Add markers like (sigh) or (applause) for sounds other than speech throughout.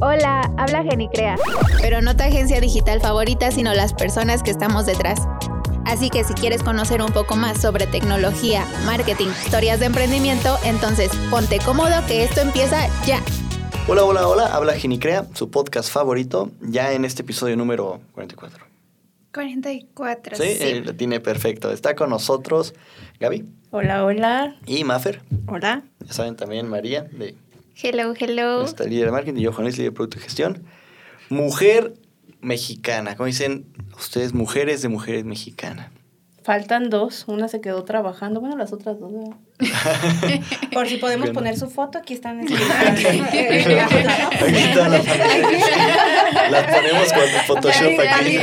Hola, habla Genicrea. Pero no tu agencia digital favorita, sino las personas que estamos detrás. Así que si quieres conocer un poco más sobre tecnología, marketing, historias de emprendimiento, entonces ponte cómodo que esto empieza ya. Hola, hola, hola, habla Genicrea, su podcast favorito, ya en este episodio número 44. 44, sí. Eh, lo tiene perfecto. Está con nosotros Gaby. Hola, hola. Y Maffer. Hola. Ya saben también María de... Hello, hello. Está líder de marketing y yo, Juan Luis, líder de producto y gestión. Mujer mexicana. Como dicen ustedes, mujeres de mujeres mexicanas. Faltan dos, una se quedó trabajando, bueno, las otras dos. (laughs) Por si podemos poner su foto, aquí están. (laughs) aquí están las Las ponemos con Photoshop aquí.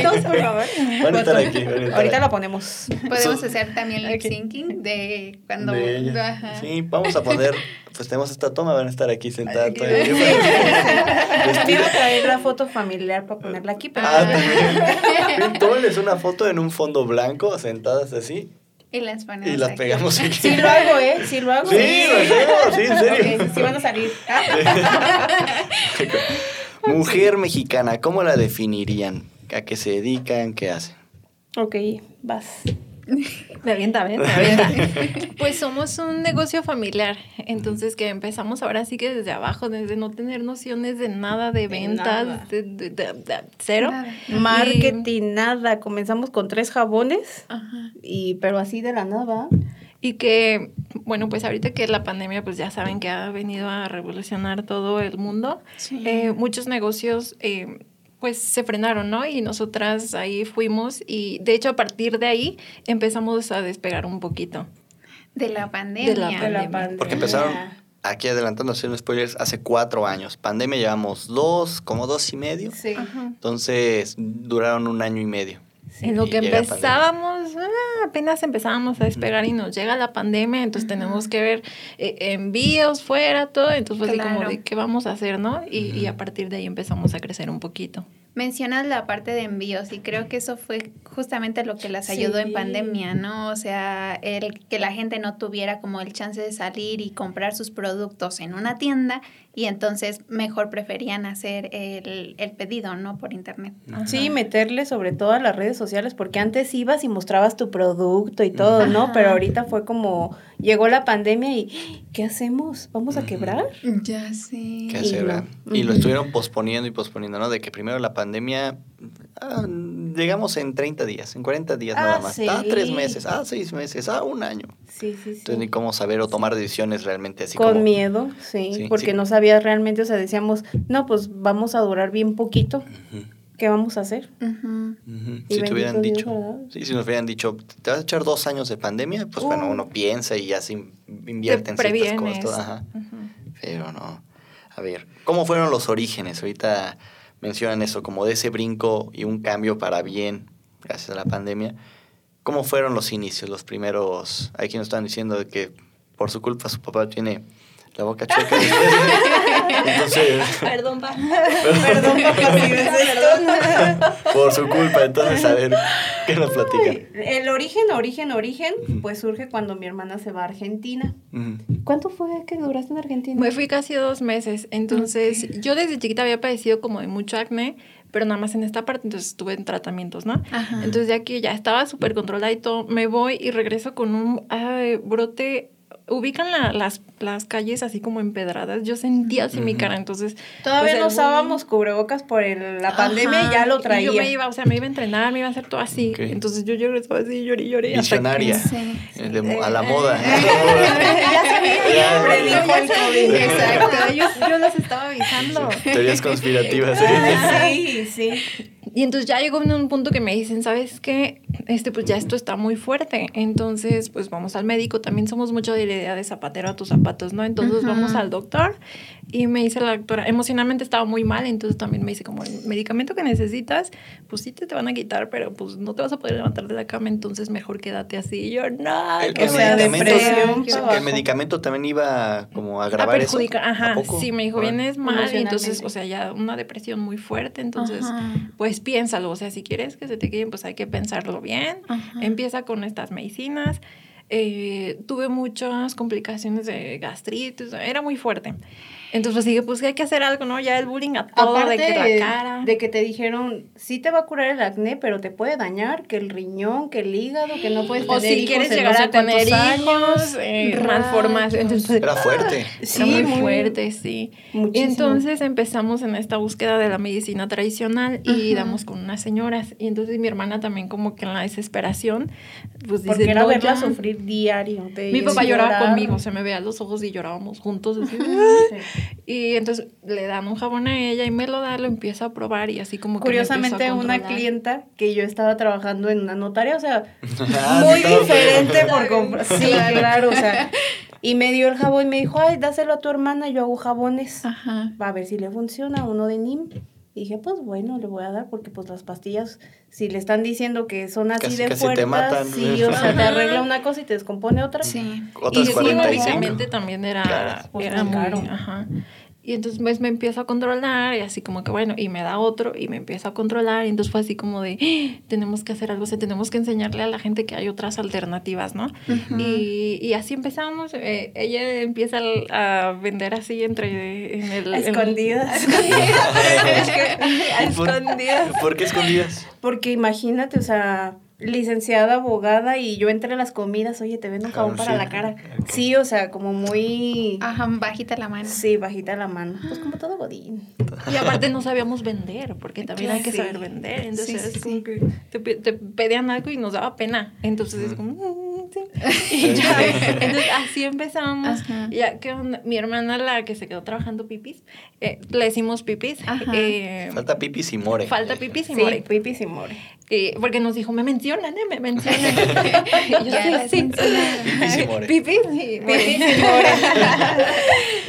Van a estar aquí. Ahorita la ponemos. Podemos hacer también lip syncing de cuando. Sí, vamos a poner pues tenemos esta toma, van a estar aquí sentadas. Todavía. Iba a traer la foto familiar para ponerla aquí. Pero... Ah, también. Tómenles una foto en un fondo blanco, sentadas así. Y las ponemos Y las pegamos aquí. Sí lo hago, ¿eh? Sí lo hago. Sí, lo hacemos, sí, en serio. sí van a salir. (laughs) Mujer mexicana, ¿cómo la definirían? ¿A qué se dedican? ¿Qué hacen? Ok, vas. (laughs) Me avienta, me (laughs) Pues somos un negocio familiar, entonces que empezamos ahora sí que desde abajo, desde no tener nociones de nada de ventas, de, cero. Marketing, nada. Comenzamos con tres jabones, y pero así de la nada. Y que, bueno, pues ahorita que la pandemia, pues ya saben que ha venido a revolucionar todo el mundo. Eh, muchos negocios... Eh, pues se frenaron, ¿no? Y nosotras ahí fuimos y de hecho a partir de ahí empezamos a despegar un poquito. De la pandemia. De la pandemia. Porque empezaron, aquí adelantando, haciendo spoilers, hace cuatro años. Pandemia llevamos dos, como dos y medio. Sí. Entonces duraron un año y medio. En lo que empezábamos, ah, apenas empezábamos a despegar y nos llega la pandemia, entonces tenemos que ver eh, envíos fuera, todo, entonces fue así como de qué vamos a hacer, ¿no? y a partir de ahí empezamos a crecer un poquito. Mencionas la parte de envíos y creo que eso fue justamente lo que las ayudó en pandemia, ¿no? O sea, el que la gente no tuviera como el chance de salir y comprar sus productos en una tienda y entonces mejor preferían hacer el, el pedido, ¿no? Por internet. Sí, meterle sobre todo a las redes sociales porque antes ibas y mostrabas tu producto y todo, ¿no? Pero ahorita fue como llegó la pandemia y ¿qué hacemos? ¿Vamos a quebrar? Ya sé. ¿Qué hacer? Y, lo estuvieron posponiendo y posponiendo, ¿no? De que primero la pandemia, ah, llegamos en 30 días, en 40 días nada ah, más. Ah, tres meses, ah, seis meses, ah, un año. Sí, sí, sí. Entonces ni cómo saber o tomar decisiones realmente así Con miedo, sí, porque no sabías realmente, o sea, decíamos, no, pues vamos a durar bien poquito. ¿Qué vamos a hacer? Si te hubieran dicho, sí, si nos hubieran dicho, te vas a echar dos años de pandemia, pues bueno, uh. uno piensa y ya se invierte en ciertas cosas. Ajá. Pero no. A ver, ¿cómo fueron los orígenes? Ahorita mencionan eso, como de ese brinco y un cambio para bien, gracias a la pandemia. ¿Cómo fueron los inicios, los primeros? Hay quienes están diciendo que por su culpa su papá tiene la boca chueca. entonces, perdón, pa. Perdón, papá, Por su culpa, entonces, a ver, ¿qué nos platican? El origen, origen, origen, pues surge cuando mi hermana se va a Argentina. ¿Cuánto fue que duraste en Argentina? Me fui casi dos meses. Entonces, yo desde chiquita había padecido como de mucho acné pero nada más en esta parte, entonces estuve en tratamientos, ¿no? Entonces ya que ya estaba súper controlada y todo, me voy y regreso con un brote ubican las, las calles así como empedradas. Yo sentía así mi cara, entonces... Todavía pues, no usábamos cubrebocas por la pandemia y ya lo traía. yo me iba, o sea, me iba a entrenar, me iba a hacer todo así. Entonces yo lloré, estaba así, lloré, lloré. Visionaria. a la moda. (laughs) ya sabía. el Exacto. Yo, yo los estaba avisando. Teorías conspirativas. Sí, sí. Y entonces ya llegó un punto que me dicen, ¿sabes qué? Este, pues ya esto está muy fuerte. Entonces, pues vamos al médico. También somos mucho de la idea de zapatero a tus zapatos, ¿no? Entonces vamos al doctor y me dice la doctora, emocionalmente estaba muy mal, entonces también me dice como el medicamento que necesitas, pues sí te, te van a quitar, pero pues no te vas a poder levantar de la cama, entonces mejor quédate así. Y yo, no, el, que sea depresión. El medicamento también iba como a agravar a perjudicar, eso. Ajá, sí, me dijo, vienes mal, y entonces, o sea, ya una depresión muy fuerte, entonces, pues piénsalo, o sea, si quieres que se te queden, pues hay que pensarlo bien, empieza con estas medicinas eh, tuve muchas complicaciones de gastritis, era muy fuerte. Entonces dije, pues hay que hacer algo, ¿no? Ya el bullying a todo, de que la cara. De que te dijeron, sí te va a curar el acné, pero te puede dañar, que el riñón, que el hígado, que no puedes tener O si quieres llegar a tener hijos, eh, Entonces, Era fuerte. Sí, muy, fuerte, sí. Y entonces empezamos en esta búsqueda de la medicina tradicional y damos con unas señoras. Y entonces mi hermana también como que en la desesperación, pues dice, Porque era verla sufrir diario. Mi papá lloraba conmigo, se me veía los ojos y llorábamos juntos. (laughs) Así, y entonces le dan un jabón a ella y me lo da, lo empieza a probar y así como que Curiosamente, una clienta que yo estaba trabajando en una notaria, o sea, (laughs) ah, muy diferente por comprar. Sí, claro, o sea. Y me dio el jabón y me dijo, ay, dáselo a tu hermana, yo hago jabones. Ajá. Va a ver si le funciona, uno de NIM. Y dije, pues bueno, le voy a dar porque pues las pastillas, si le están diciendo que son así de fuertes, sí, o sea, te arregla una cosa y te descompone otra. Sí. Otras y 45. también era, era muy, caro. Ajá. Y entonces pues, me empieza a controlar y así como que bueno, y me da otro y me empieza a controlar y entonces fue así como de, ¡Ah! tenemos que hacer algo, o sea, tenemos que enseñarle a la gente que hay otras alternativas, ¿no? y, y, así empezamos, eh, ella empieza a vender así entre... En el, escondidas. (laughs) escondidas. ¿Por qué escondidas? Porque imagínate, o sea licenciada, abogada, y yo entre las comidas, oye, te vendo un jabón para la cara. Sí, o sea, como muy... Ajá, bajita la mano. Sí, bajita la mano. Pues como todo godín. Y aparte no sabíamos vender, porque también hay que saber vender. Entonces es como que te, te, pedían algo y nos daba pena. Entonces es como... (laughs) Y ya, entonces así empezamos. Ya que mi hermana, la que se quedó trabajando pipis, eh, le decimos pipis. Eh, falta pipis y more. Falta pipis y more. pipis y more. Eh, porque nos dijo, me mencionan, ¿eh? Me mencionan. (laughs) y yo, sí, Pipis y more. Pipis y more.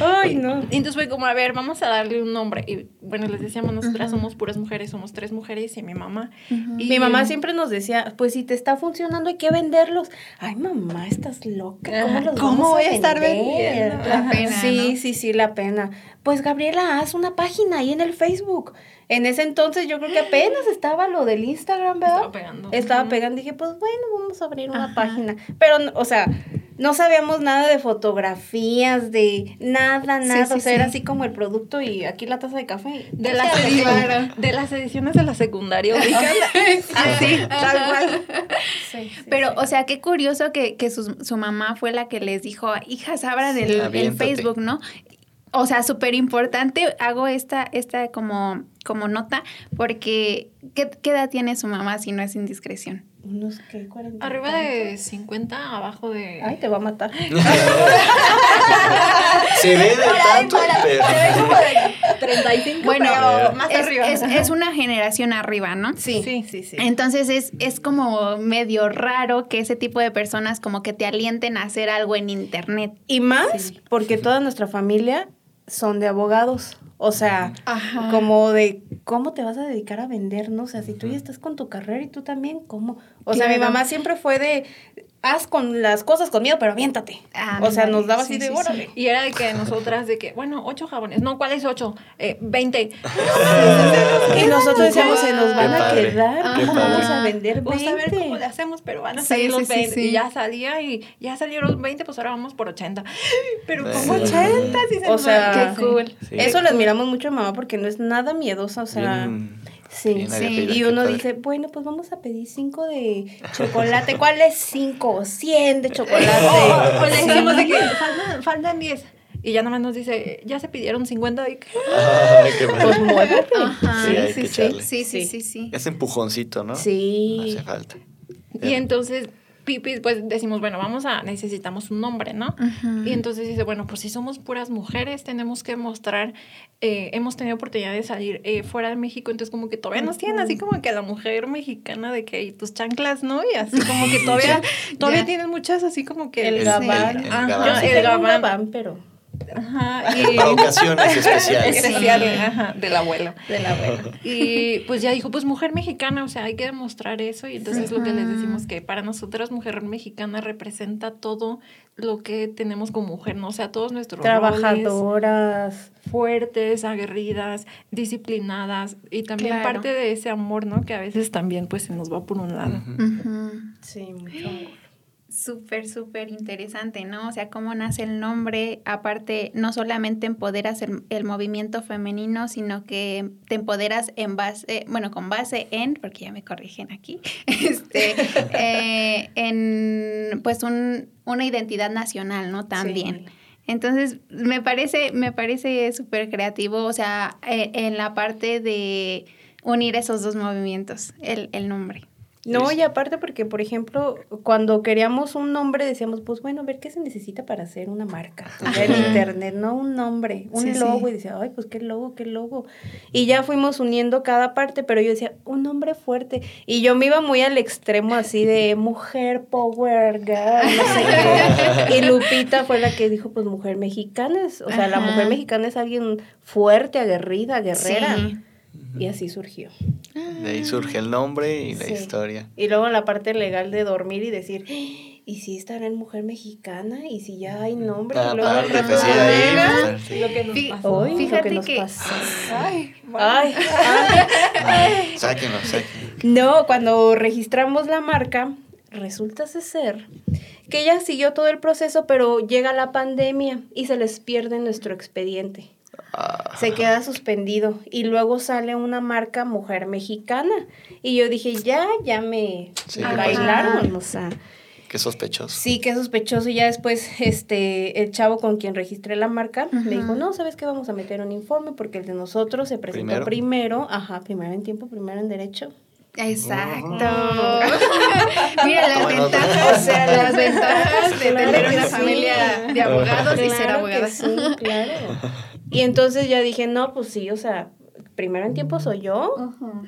(laughs) Ay, no. Y entonces fue como, a ver, vamos a darle un nombre. Y bueno, les decíamos, nosotras somos puras mujeres, somos tres mujeres y mi mamá. y, mi mamá siempre nos decía, pues si te está funcionando hay que venderlos. Ay, mamá, estás loca. ¿Cómo los ¿Cómo voy a, estar vendiendo? La pena, sí, sí, sí, la pena. Pues Gabriela, haz una página ahí en el Facebook. En ese entonces yo creo que apenas (gasps) estaba lo del Instagram, ¿verdad? Estaba pegando. Estaba pegando. Dije, pues bueno, vamos a abrir una página. Pero, o sea, no sabíamos nada de fotografías, de nada, nada. o sea, era así como el producto y aquí la taza de café. De, las, ediciones, de las ediciones de la secundaria. (laughs) (laughs) así, tal cual. Pero, o sea, qué curioso que, que su, su, mamá fue la que les dijo, hijas, abran el, el, Facebook, ¿no? O sea, súper importante, hago esta, esta como, como nota, porque ¿qué, ¿qué, edad tiene su mamá si no es indiscreción? Unos, ¿qué? 40 Arriba de 50, abajo de... Ay, te va a matar. (laughs) Se ve de tanto, pero... Se ve como de 35, bueno, pero más es, arriba. Es, es, una generación arriba, ¿no? Sí, sí, sí. sí. Entonces es, es como medio raro que ese tipo de personas como que te alienten a hacer algo en internet. Y más porque toda nuestra familia son de abogados. O sea, como de cómo te vas a dedicar a vender, ¿no? O sea, si tú ya estás con tu carrera y tú también, ¿cómo? O sea, mi mamá siempre fue de, haz con las cosas con miedo, pero aviéntate. Ah, o sea, nos daba así de órale. Y era de que nosotras, de que, bueno, ocho jabones. No, ¿cuáles ocho? Eh, veinte. (laughs) y nosotros decíamos, se nos van a quedar. ¿Cómo vamos a vender Vamos a ver cómo le hacemos, pero van a salir los veinte. Y ya salía y ya salieron los veinte, pues ahora vamos por ochenta. Pero como ochenta, sí se O sea, qué cool. Eso lo admiramos mucho a mamá porque no es nada miedosa, o sea... Sí, sí. Y uno dice, bueno, pues vamos a pedir cinco de chocolate. ¿Cuál es cinco cien de chocolate? (laughs) o, le decimos de que faltan, faltan diez. Y ya nomás nos dice, ya se pidieron 50 y que... (laughs) Ay, qué pues muévete. sí, sí, sí, sí, sí, Ese empujoncito, ¿no? Sí. hace falta. Y entonces Pipi, pues decimos, bueno, vamos a, necesitamos un nombre, ¿no? Y entonces dice, bueno, pues si somos puras mujeres, tenemos que mostrar, eh, hemos tenido oportunidad de salir eh, fuera de México, entonces como que todavía nos tienen así como que la mujer mexicana de que tus chanclas, ¿no? Y así como que (laughs) todavía, todavía tienen muchas así como que... El gabán. El, gabán. el gabán, pero... Ajá, y, Para (laughs) ocasiones (laughs) especiales. Especiales, ajá, del abuelo. Del abuelo. Y pues ya dijo, pues mujer mexicana, o sea, hay que demostrar eso. Y entonces lo que les decimos que para nosotras mujer mexicana representa todo lo que tenemos como mujer, ¿no? O sea, todos nuestros Trabajadoras. fuertes, aguerridas, disciplinadas. Y también parte de ese amor, ¿no? Que a veces también pues se nos va por un lado. Sí, mucho amor. Súper, súper interesante, ¿no? O sea, cómo nace el nombre, aparte, no solamente empoderas el, movimiento femenino, sino que te empoderas en base, bueno, con base en, porque ya me corrigen aquí, (laughs) este, (laughs) eh, en pues un, una identidad nacional, ¿no? También. Entonces, me parece, me parece súper creativo, o sea, eh, en la parte de unir esos dos movimientos, el, el nombre. No, y aparte porque, por ejemplo, cuando queríamos un nombre decíamos, pues bueno, a ver qué se necesita para hacer una marca. en internet, no un nombre, un logo. Y decía, ay, pues qué logo, qué logo. Y ya fuimos uniendo cada parte, pero yo decía, un nombre fuerte. Y yo me iba muy al extremo así de mujer power girl, no sé qué. (laughs) Y Lupita fue la que dijo, pues mujer mexicana es, o sea, la mujer mexicana es alguien fuerte, aguerrida, guerrera. Y así surgió. De ahí surge el nombre y la historia. Y luego la parte legal de dormir y decir, ¿y si estará en mujer mexicana? ¿Y si ya hay nombre? Ah, luego pues, lo que nos pasó. Hoy, Fíjate lo que, que... Pasó. Ay, ay, ay, sáquenlo, sáquenlo. No, cuando registramos la marca, resulta ser que ella siguió todo el proceso, pero llega la pandemia y se les pierde nuestro expediente se queda suspendido y luego sale una marca mujer mexicana y yo dije ya ya me bailaron o sea Qué sospechoso. Sí, qué sospechoso. Y ya después, este, el chavo con quien registré la marca me dijo, no, ¿sabes qué? Vamos a meter un informe porque el de nosotros se presentó primero. Ajá, primero en tiempo, primero en derecho. Exacto. (laughs) Mira las ventajas, o sea, las ventajas de tener una familia de abogados y ser abogada. Sí, claro. (laughs) Y entonces ya dije, no, pues sí, o sea, primero en tiempo soy yo.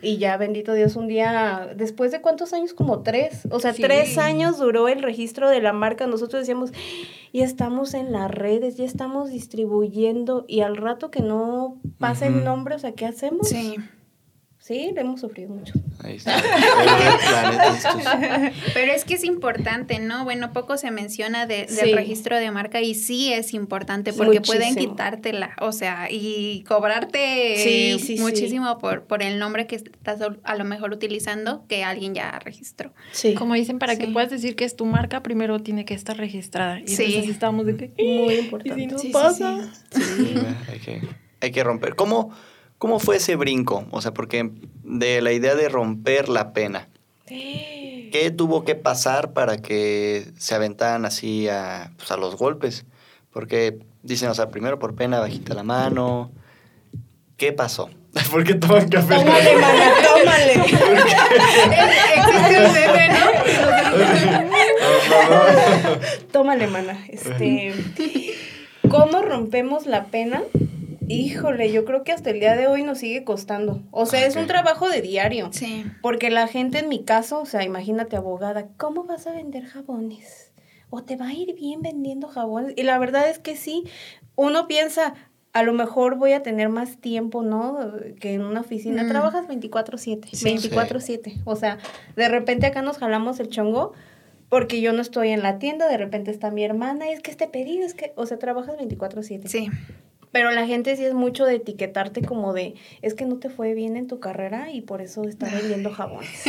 Y ya, bendito Dios, un día, después de cuántos años, como tres. O sea, tres años duró el registro de la marca. Nosotros decíamos, ya estamos en las redes, ya estamos distribuyendo. Y al rato que no pase el nombre, o sea, ¿qué hacemos? Sí. Sí, le hemos sufrido mucho. Ahí está. (laughs) Pero es que es importante, ¿no? Bueno, poco se menciona de, del registro de marca y sí es importante porque pueden quitártela, o sea, y cobrarte muchísimo por, por el nombre que estás a lo mejor utilizando que alguien ya registró. Sí. Como dicen, para que puedas decir que es tu marca, primero tiene que estar registrada. Y sí. entonces estamos de que... Muy importante. ¿Y si pasa? Sí. hay, que, hay que romper. ¿Cómo...? ¿Cómo fue ese brinco? O sea, porque de la idea de romper la pena. ¿Qué tuvo que pasar para que se aventaran así a, pues, a los golpes? Porque dicen, o sea, primero por pena bajita la mano. ¿Qué pasó? (laughs) ¿Por qué toman café? Tómale, mana, tómale. (laughs) (laughs) tómale, mana. Este, ¿Cómo rompemos la pena? Híjole, yo creo que hasta el día de hoy nos sigue costando. O sea, es un trabajo de diario. Sí. Porque la gente en mi caso, o sea, imagínate abogada, ¿cómo vas a vender jabones? ¿O te va a ir bien vendiendo jabones? Y la verdad es que sí, uno piensa, a lo mejor voy a tener más tiempo, ¿no? Que en una oficina. Mm. Trabajas 24/7, 24/7. O sea, de repente acá nos jalamos el chongo porque yo no estoy en la tienda, de repente está mi hermana, es que este pedido, es que, o sea, trabajas 24/7. Sí. Pero la gente sí es mucho de etiquetarte como de, es que no te fue bien en tu carrera y por eso estás vendiendo jabones.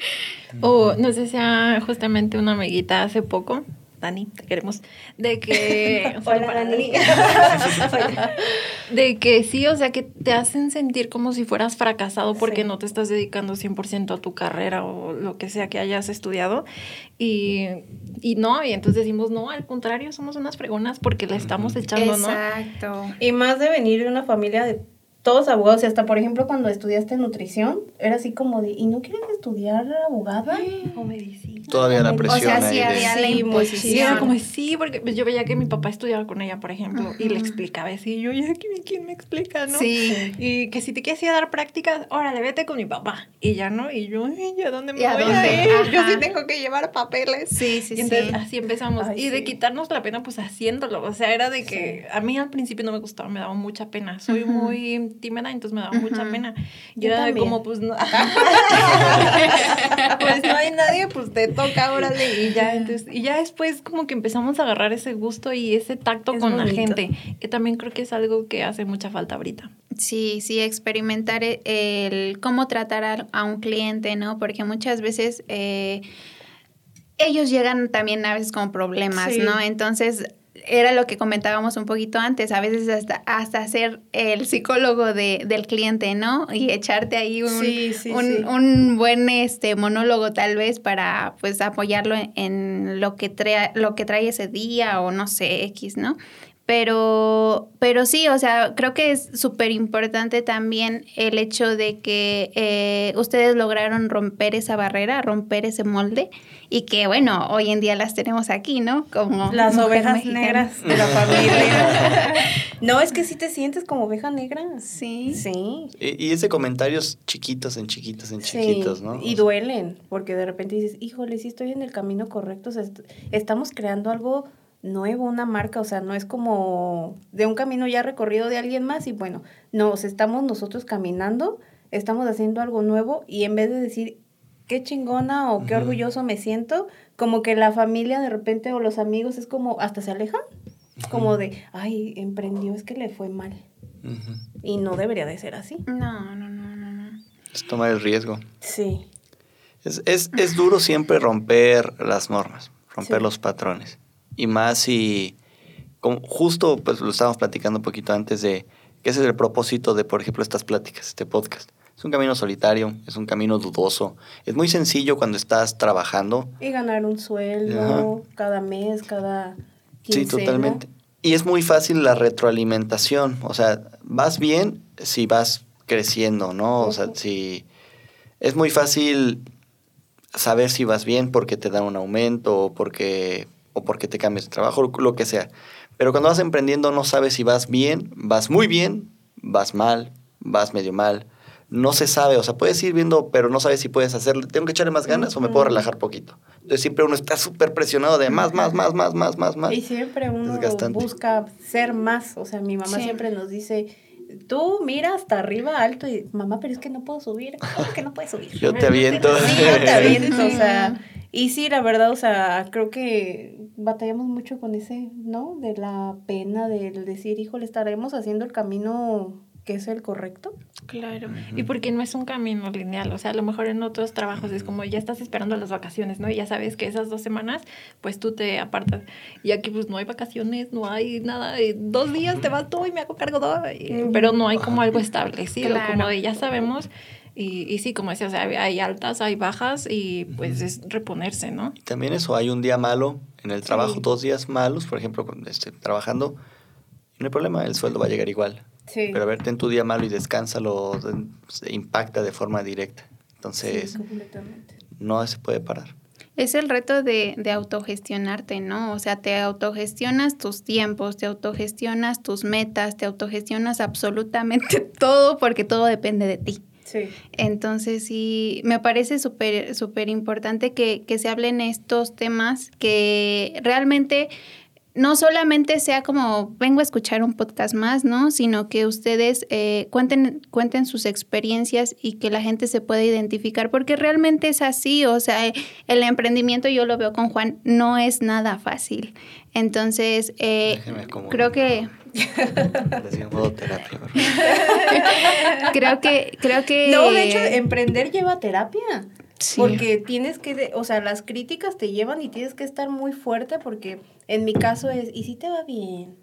(laughs) o no sé si sea justamente una amiguita hace poco Dani, te queremos, de que... (laughs) Hola, Dani. (laughs) de que sí, o sea, que te hacen sentir como si fueras fracasado porque no te estás dedicando 100% a tu carrera o lo que sea que hayas estudiado. Y, y no, y entonces decimos, no, al contrario, somos unas fregonas porque le estamos echando, ¿no? Exacto. Y más de venir de una familia de todos abogados, y hasta por ejemplo cuando estudiaste nutrición, era así como de, ¿y no quieres estudiar abogada o medicina? Todavía la presión. O sea, sí había la imposición. Era como, sí, porque pues, yo veía que mi papá estudiaba con ella, por ejemplo, y le explicaba así, y yo, ya, ¿quién me explica, no? Sí. Y que si te quieres ir a dar prácticas, órale, vete con mi papá. Y ya, ¿no? Y yo, ¿ya dónde me voy a ir? Yo sí tengo que llevar papeles. Sí, sí, y entonces, así empezamos. y de quitarnos la pena, pues haciéndolo. O sea, era de que a mí al principio no me gustaba, me daba mucha pena. Soy muy tímida, entonces me daba mucha pena. Yo, era como, pues no. pues no hay nadie, pues te toca, órale. Y ya, entonces, y ya después como que empezamos a agarrar ese gusto y ese tacto con la gente, que también creo que es algo que hace mucha falta ahorita. Sí, sí, experimentar el cómo tratar a, un cliente, ¿no? Porque muchas veces... Eh, ellos llegan también a veces con problemas, ¿no? Entonces, era lo que comentábamos un poquito antes, a veces hasta, hasta ser el psicólogo de, del cliente, ¿no? Y echarte ahí un, un, buen este monólogo tal vez para pues apoyarlo en, lo que trae, lo que trae ese día o no sé, X, ¿no? Pero, pero sí, o sea, creo que es súper importante también el hecho de que eh, ustedes lograron romper esa barrera, romper ese molde y que, bueno, hoy en día las tenemos aquí, ¿no? Como las ovejas negras de la (laughs) familia. no, es que sí te sientes como oveja negra. Sí. Sí. Y, ese comentarios chiquitos en chiquitos en chiquitos, ¿no? Y duelen, porque de repente dices, híjole, sí estoy en el camino correcto, o sea, estamos creando algo nuevo, una marca, o sea, no es como de un camino ya recorrido de alguien más y bueno, nos estamos nosotros caminando, estamos haciendo algo nuevo y en vez de decir qué chingona o qué orgulloso me siento, como que la familia de repente o los amigos es como hasta se alejan, como de, ay, emprendió, es que le fue mal. Y no debería de ser así. No, no, no, no, no. Es tomar el riesgo. Sí. Es, es, es duro siempre romper las normas, romper los patrones y más si, como justo pues lo estábamos platicando un poquito antes de que ese es el propósito de, por ejemplo, estas pláticas, este podcast. Es un camino solitario, es un camino dudoso. Es muy sencillo cuando estás trabajando. Y ganar un sueldo cada mes, cada quincena. Sí, totalmente. Y es muy fácil la retroalimentación. O sea, vas bien si vas creciendo, ¿no? O sea, si... Es muy fácil saber si vas bien porque te dan un aumento o porque o porque te cambias de trabajo, lo que sea. Pero cuando vas emprendiendo no sabes si vas bien, vas muy bien, vas mal, vas medio mal. No se sabe, o sea, puedes ir viendo, pero no sabes si puedes hacerlo. ¿Tengo que echarle más ganas o me puedo relajar poquito? Entonces siempre uno está súper presionado de más, más, más, más, más, más, más. Y siempre uno busca ser más. O sea, mi mamá siempre nos dice, tú mira hasta arriba alto y mamá, pero es que no puedo subir. ¿Cómo que no puedes subir? Yo te aviento. Sí, yo te (laughs) aviento, o sea. Y sí, la verdad, o sea, creo que batallamos mucho con ese, ¿no? De la pena del decir, híjole, estaremos haciendo el camino que es el correcto. Claro. Y porque no es un camino lineal, o sea, a lo mejor en otros trabajos es como ya estás esperando las vacaciones, ¿no? Y ya sabes que esas dos semanas, pues tú te apartas. Y aquí pues no hay vacaciones, no hay nada, dos días te vas tú y me hago cargo todo, pero no hay como algo establecido, como de ya sabemos y, y sí, como decía, o sea, hay altas, hay bajas y pues es reponerse, ¿no? Y también eso, hay un día malo en el trabajo, dos días malos, por ejemplo, este, trabajando, no hay problema, el sueldo va a llegar igual. Sí. Pero a ver, ten tu día malo y descánsalo, se impacta de forma directa. Entonces, no se puede parar. Es el reto de, de, autogestionarte, ¿no? O sea, te autogestionas tus tiempos, te autogestionas tus metas, te autogestionas absolutamente (laughs) todo porque todo depende de ti. Entonces, sí, me parece súper, súper importante que, que se hablen estos temas que realmente no solamente sea como vengo a escuchar un podcast más, ¿no? Sino que ustedes eh, cuenten, cuenten sus experiencias y que la gente se pueda identificar, porque realmente es así, o sea, el emprendimiento yo lo veo con Juan, no es nada fácil. Entonces, eh, creo que... (laughs) creo que, creo que... No, de hecho, emprender lleva terapia. Porque tienes que, o sea, las críticas te llevan y tienes que estar muy fuerte porque en mi caso es, ¿y si te va bien?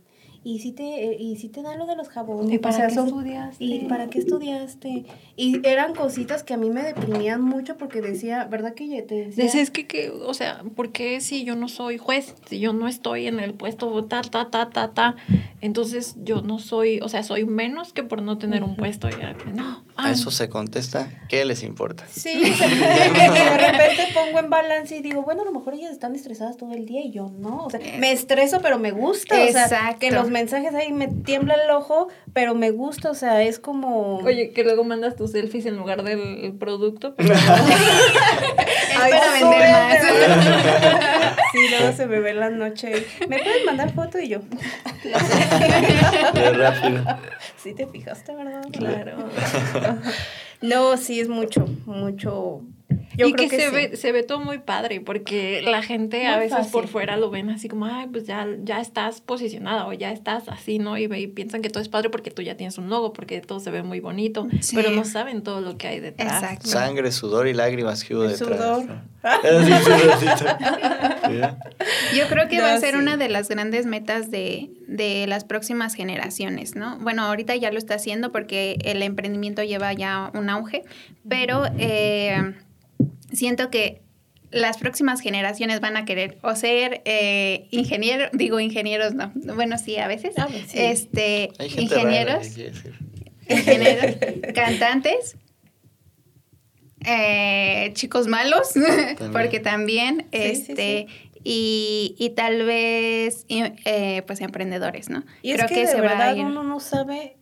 Y si te, eh, y si te dan lo de los jabones. ¿Y para qué estudiaste? ¿Y para qué estudiaste? Y eran cositas que a mí me deprimían mucho porque decía, ¿verdad que te decía? es que, que, o sea, ¿por qué si yo no soy juez? Si yo no estoy en el puesto, ta, ta, ta, ta, ta. Entonces yo no soy, o sea, soy menos que por no tener un puesto. Ya, no. A eso se contesta, ¿qué les importa? Sí, (laughs) (laughs) de repente pongo en balance y digo, bueno, a lo mejor ellas están estresadas todo el día y yo no. O sea, me estreso, pero me gusta. Exacto. O sea, que los mensajes ahí me tiembla el ojo, pero me gusta, o sea, es como... Oye, que luego mandas tus selfies en lugar del producto, pero... (laughs) es para vender más. (laughs) sí, luego se me ve la noche. ¿Me puedes mandar foto? Y yo... rápido. Sí te fijaste, ¿verdad? Claro. no, sí, es mucho, mucho y que, se, ve, se ve todo muy padre, porque la gente a veces por fuera lo ven así como, ay, pues ya, ya estás posicionada o ya estás así, ¿no? Y, piensan que todo es padre porque tú ya tienes un logo, porque todo se ve muy bonito, pero no saben todo lo que hay detrás. Exacto. Sangre, sudor y lágrimas que hubo detrás. Sudor. (laughs) Yo creo que va a ser una de las grandes metas de, de las próximas generaciones, ¿no? Bueno, ahorita ya lo está haciendo porque el emprendimiento lleva ya un auge, pero eh, siento que las próximas generaciones van a querer o ser eh, ingenieros, digo ingenieros, no, bueno, sí, a veces, ah, pues este, ingenieros, ingenieros, (laughs) cantantes, eh, chicos malos, (laughs) porque también, este, Y, y, tal vez, eh, pues, emprendedores, ¿no? Y Creo es que, de verdad uno no sabe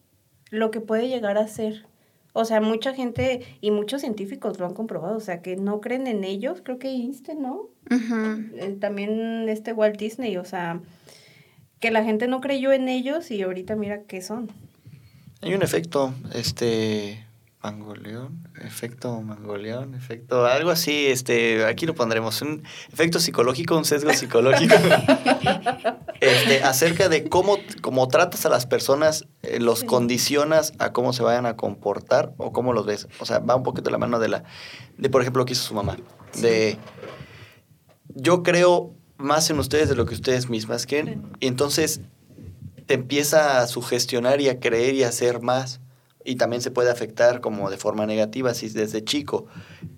lo que puede llegar a ser. O sea, mucha gente y muchos científicos lo han comprobado, o sea, que no creen en ellos, creo que Einstein, ¿no? Eh, también este Walt Disney, o sea, que la gente no creyó en ellos y ahorita mira qué son. Hay un efecto, este, Mangoleón, efecto Mangoleón, efecto, algo así, este, aquí lo pondremos, un efecto psicológico, un sesgo psicológico, (laughs) este, acerca de cómo, cómo tratas a las personas, eh, los condicionas a cómo se vayan a comportar o cómo los ves. O sea, va un poquito la mano de la, de por ejemplo, lo que hizo su mamá, de, yo creo más en ustedes de lo que ustedes mismas creen, y entonces te empieza a sugestionar y a creer y a hacer más y también se puede afectar como de forma negativa si desde chico,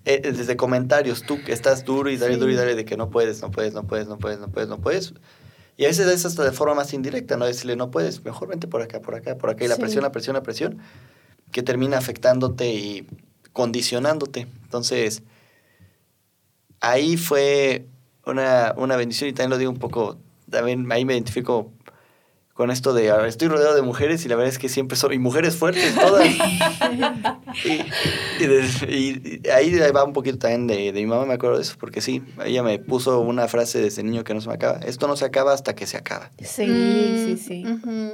eh, desde comentarios, tú que estás duro y dale, duro y dale de que no puedes, no puedes, no puedes, no puedes, no puedes, no puedes. Y a veces es hasta de forma más indirecta, ¿no? Decirle, no puedes, mejor vente por acá, por acá, por acá. Y la presión, la presión, la presión, que termina afectándote y condicionándote. Entonces, ahí fue una, una bendición y también lo digo un poco, también ahí me identifico con esto de ahora estoy rodeado de mujeres y la verdad es que siempre soy mujeres fuertes todas. (laughs) y, ahí va un poquito también de, de, mi mamá, me acuerdo de eso, porque sí, ella me puso una frase desde niño que no se me acaba. Esto no se acaba hasta que se acaba. Sí, sí, mm, sí.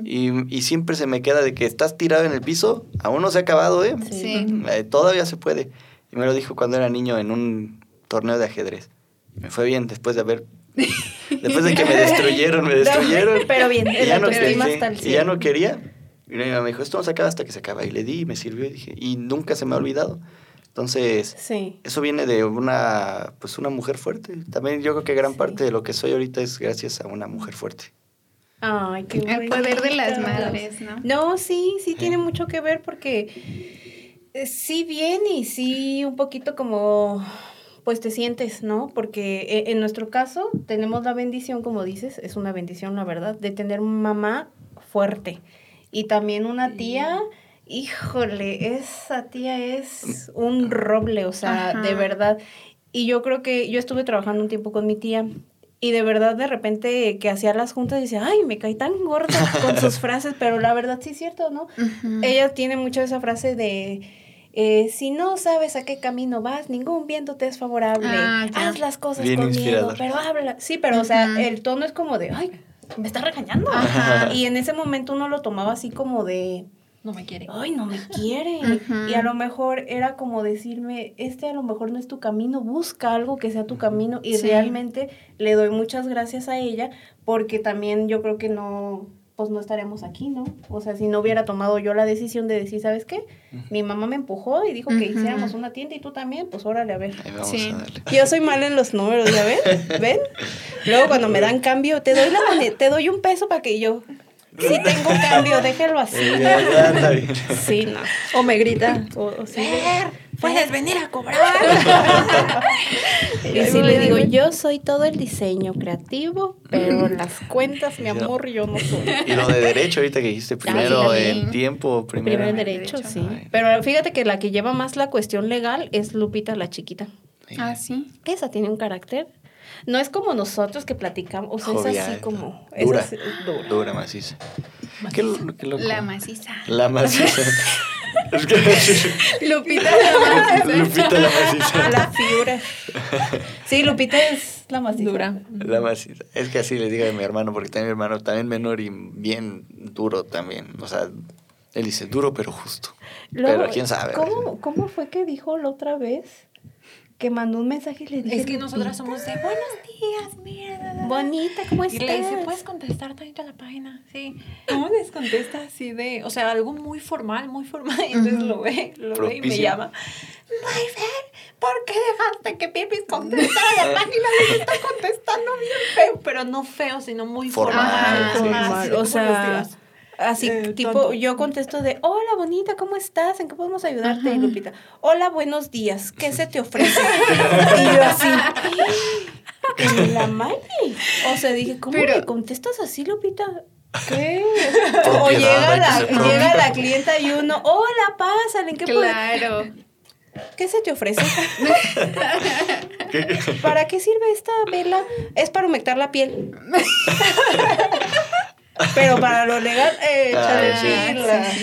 y, y, siempre se me queda de que estás tirado en el piso, aún no se ha acabado, ¿eh? Sí. Eh, todavía se puede. Y me lo dijo cuando era niño en un torneo de ajedrez. Me fue bien después de haber Después de que me destruyeron, me (laughs) destruyeron. Pero bien, y ya, no, y ya no quería. Y mi mamá me dijo, esto no se acaba hasta que se acaba. Y le di y me sirvió y dije, y nunca se me ha olvidado. Entonces, eso viene de una, pues una mujer fuerte. También yo creo que gran parte de lo que soy ahorita es gracias a una mujer fuerte. Ay, qué El poder de las madres, ¿no? No, sí, sí, tiene mucho que ver porque eh, sí bien y sí un poquito como pues te sientes, ¿no? Porque eh, en nuestro caso tenemos la bendición, como dices, es una bendición, la verdad, de tener mamá fuerte. Y también una tía, híjole, esa tía es un roble, o sea, de verdad. Y yo creo que yo estuve trabajando un tiempo con mi tía y de verdad de repente que hacía las juntas dice, ay, me caí tan gorda con sus (laughs) frases, pero la verdad sí es cierto, ¿no? Ella tiene mucho esa frase de eh, si no sabes a qué camino vas, ningún viento te es favorable. Ah, Haz las cosas con miedo, pero habla. Sí, pero o sea, el tono es como de, ay, me está regañando. Y en ese momento uno lo tomaba así como de... No me quiere. Ay, no me quiere. (laughs) Y a lo mejor era como decirme, este a lo mejor no es tu camino, busca algo que sea tu camino. Y realmente le doy muchas gracias a ella porque también yo creo que no, pues no estaríamos aquí, ¿no? O sea, si no hubiera tomado yo la decisión de decir, ¿sabes qué? Mi mamá me empujó y dijo que hiciéramos una tienda y tú también, pues órale, a ver. sí. Yo soy mal en los números, ¿ya ven? ¿Ven? Luego cuando me dan cambio, te doy la te doy un peso para que yo si tengo cambio, déjelo así. Sí, no. O me grita. O, sí. Puedes venir a cobrar. (laughs) y si le digo, yo soy todo el diseño creativo, pero las cuentas, mi amor, yo no soy. Y lo de derecho, ahorita que dijiste primero el tiempo, primero. Primero el derecho, sí. Pero fíjate que la que lleva más la cuestión legal es Lupita la chiquita. Ah, sí. Esa tiene un carácter no es como nosotros que platicamos, o sea, es así como... Dura, dura. Dura, maciza. ¿Qué, La maciza. La maciza. (laughs) Lupita la maciza. Lupita la maciza. La figura. Sí, Lupita es la maciza. Dura. La maciza. Es que así le digo a mi hermano, porque también mi hermano también menor y bien duro también. O sea, él dice duro pero justo. pero quién sabe. ¿cómo, ¿Cómo fue que dijo la otra vez? Que mandó un mensaje y le dije. Es que nosotras somos de buenos días, mira. Bonita, ¿cómo estás? Y le dice, ¿puedes contestar tantito a la página? Sí. ¿Cómo les contesta así de, o sea, algo muy formal, muy formal? Y entonces lo ve, lo ve y me llama. Mayfer, ¿por qué dejaste que Pipis contestara la (laughs) página? Le está contestando bien feo, pero no feo, sino muy formal. formal. O sea, Así, eh, tipo, yo contesto de, hola, bonita, ¿cómo estás? ¿En qué podemos ayudarte, Lupita? Hola, buenos días, ¿qué se te ofrece? (laughs) y yo así, en la (laughs) madre. O sea, dije, ¿cómo me contestas así, Lupita? ¿Qué? (laughs) o llega la, llega la clienta y uno, hola, pásale, ¿en qué Claro. ¿Qué se te ofrece? ¿Para qué sirve esta vela? Es para humectar la piel. Pero para lo legal, eh,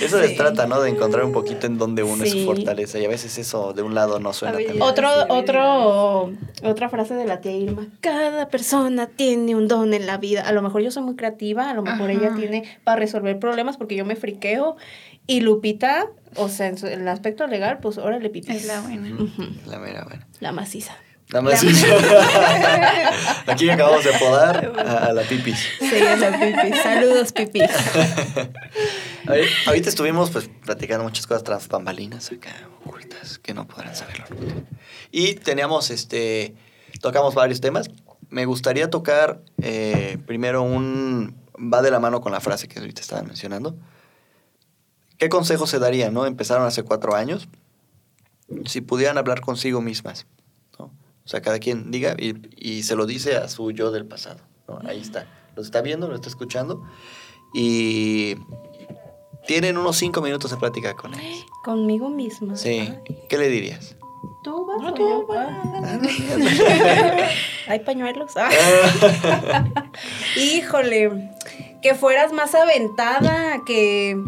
Eso se trata, ¿no? De encontrar un poquito en donde uno es su fortaleza. Y a veces eso de un lado no suena tan Otro, otro, otra frase de la tía Irma. Cada persona tiene un don en la vida. A lo mejor yo soy muy creativa, a lo mejor ella tiene para resolver problemas porque yo me friqueo. Y Lupita, o sea, en, el aspecto legal, pues órale, pipis. Es la buena. La mera buena. La maciza. Nada más. (laughs) Aquí acabamos de podar a, la pipis. Sí, a la pipis. Saludos, pipis. (laughs) ahorita estuvimos pues platicando muchas cosas tras bambalinas acá ocultas que no podrán saberlo. Y teníamos este tocamos varios temas. Me gustaría tocar eh, primero un va de la mano con la frase que ahorita estaban mencionando. ¿Qué consejo se daría, no? Empezaron hace cuatro años. Si pudieran hablar consigo mismas o sea, cada quien diga y, se lo dice a su yo del pasado. Ahí está. Lo está viendo, lo está escuchando. Y tienen unos cinco minutos de plática con él. (gasps) Conmigo misma. Sí. ¿Qué le dirías? Tú vas no, tú, (laughs) Hay pañuelos. (laughs) Híjole, que fueras más aventada, que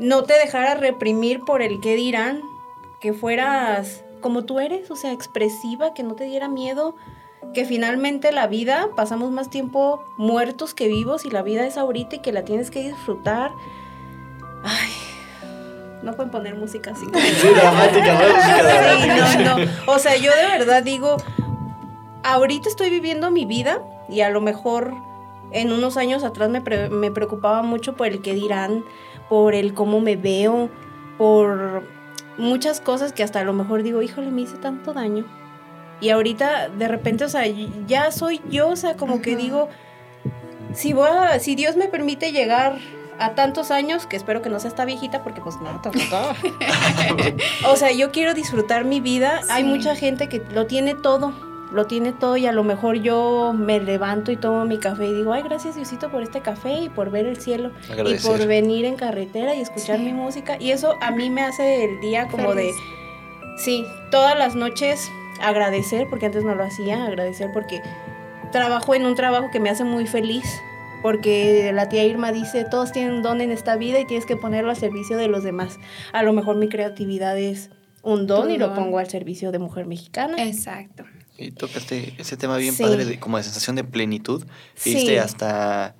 no te dejaras reprimir por el qué dirán, que fueras como tú eres, o sea, expresiva, que no te diera miedo, que finalmente la vida, pasamos más tiempo muertos que vivos y la vida es ahorita y que la tienes que disfrutar. Ay, no pueden poner música así. Sí, dramática, no, no, no. O sea, yo de verdad digo, ahorita estoy viviendo mi vida y a lo mejor en unos años atrás me, me preocupaba mucho por el qué dirán, por el cómo me veo, por muchas cosas que hasta a lo mejor digo, híjole, me hice tanto daño. Y ahorita de repente, o sea, ya soy yo, o sea, como que digo, si voy a, si Dios me permite llegar a tantos años, que espero que no sea esta viejita, porque pues no, tampoco. (laughs) o sea, yo quiero disfrutar mi vida. Hay mucha gente que lo tiene todo lo tiene todo y a lo mejor yo me levanto y tomo mi café y digo, ay, gracias Diosito por este café y por ver el cielo y por venir en carretera y escuchar mi música. Y eso a mí me hace el día como de, sí, todas las noches agradecer, porque antes no lo hacía, agradecer porque trabajo en un trabajo que me hace muy feliz. Porque la tía Irma dice, todos tienen un don en esta vida y tienes que ponerlo al servicio de los demás. A lo mejor mi creatividad es un don y lo pongo al servicio de mujer mexicana. Exacto. Y tocaste ese tema bien padre, de, como de sensación de plenitud. Viste hasta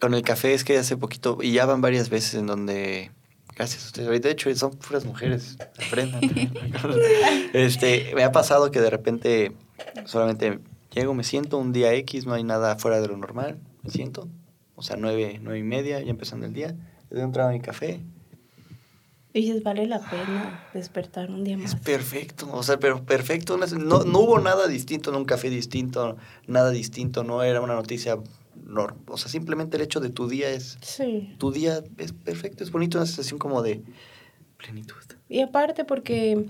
con el café, es que hace poquito, y ya van varias veces en donde, gracias a ustedes, de hecho son puras mujeres, aprendan. (laughs) este, me ha pasado que de repente solamente llego, me siento un día X, no hay nada fuera de lo normal, me siento, o sea, nueve, nueve y media, ya empezando el día, le doy un trago a mi café, y dices, vale la pena despertar un día más. Es perfecto, o sea, pero perfecto. No, no hubo nada distinto en un café distinto, nada distinto, no era una noticia. o sea, simplemente el hecho de tu día es. Sí. Tu día es perfecto, es bonito, una sensación como de plenitud. Y aparte, porque.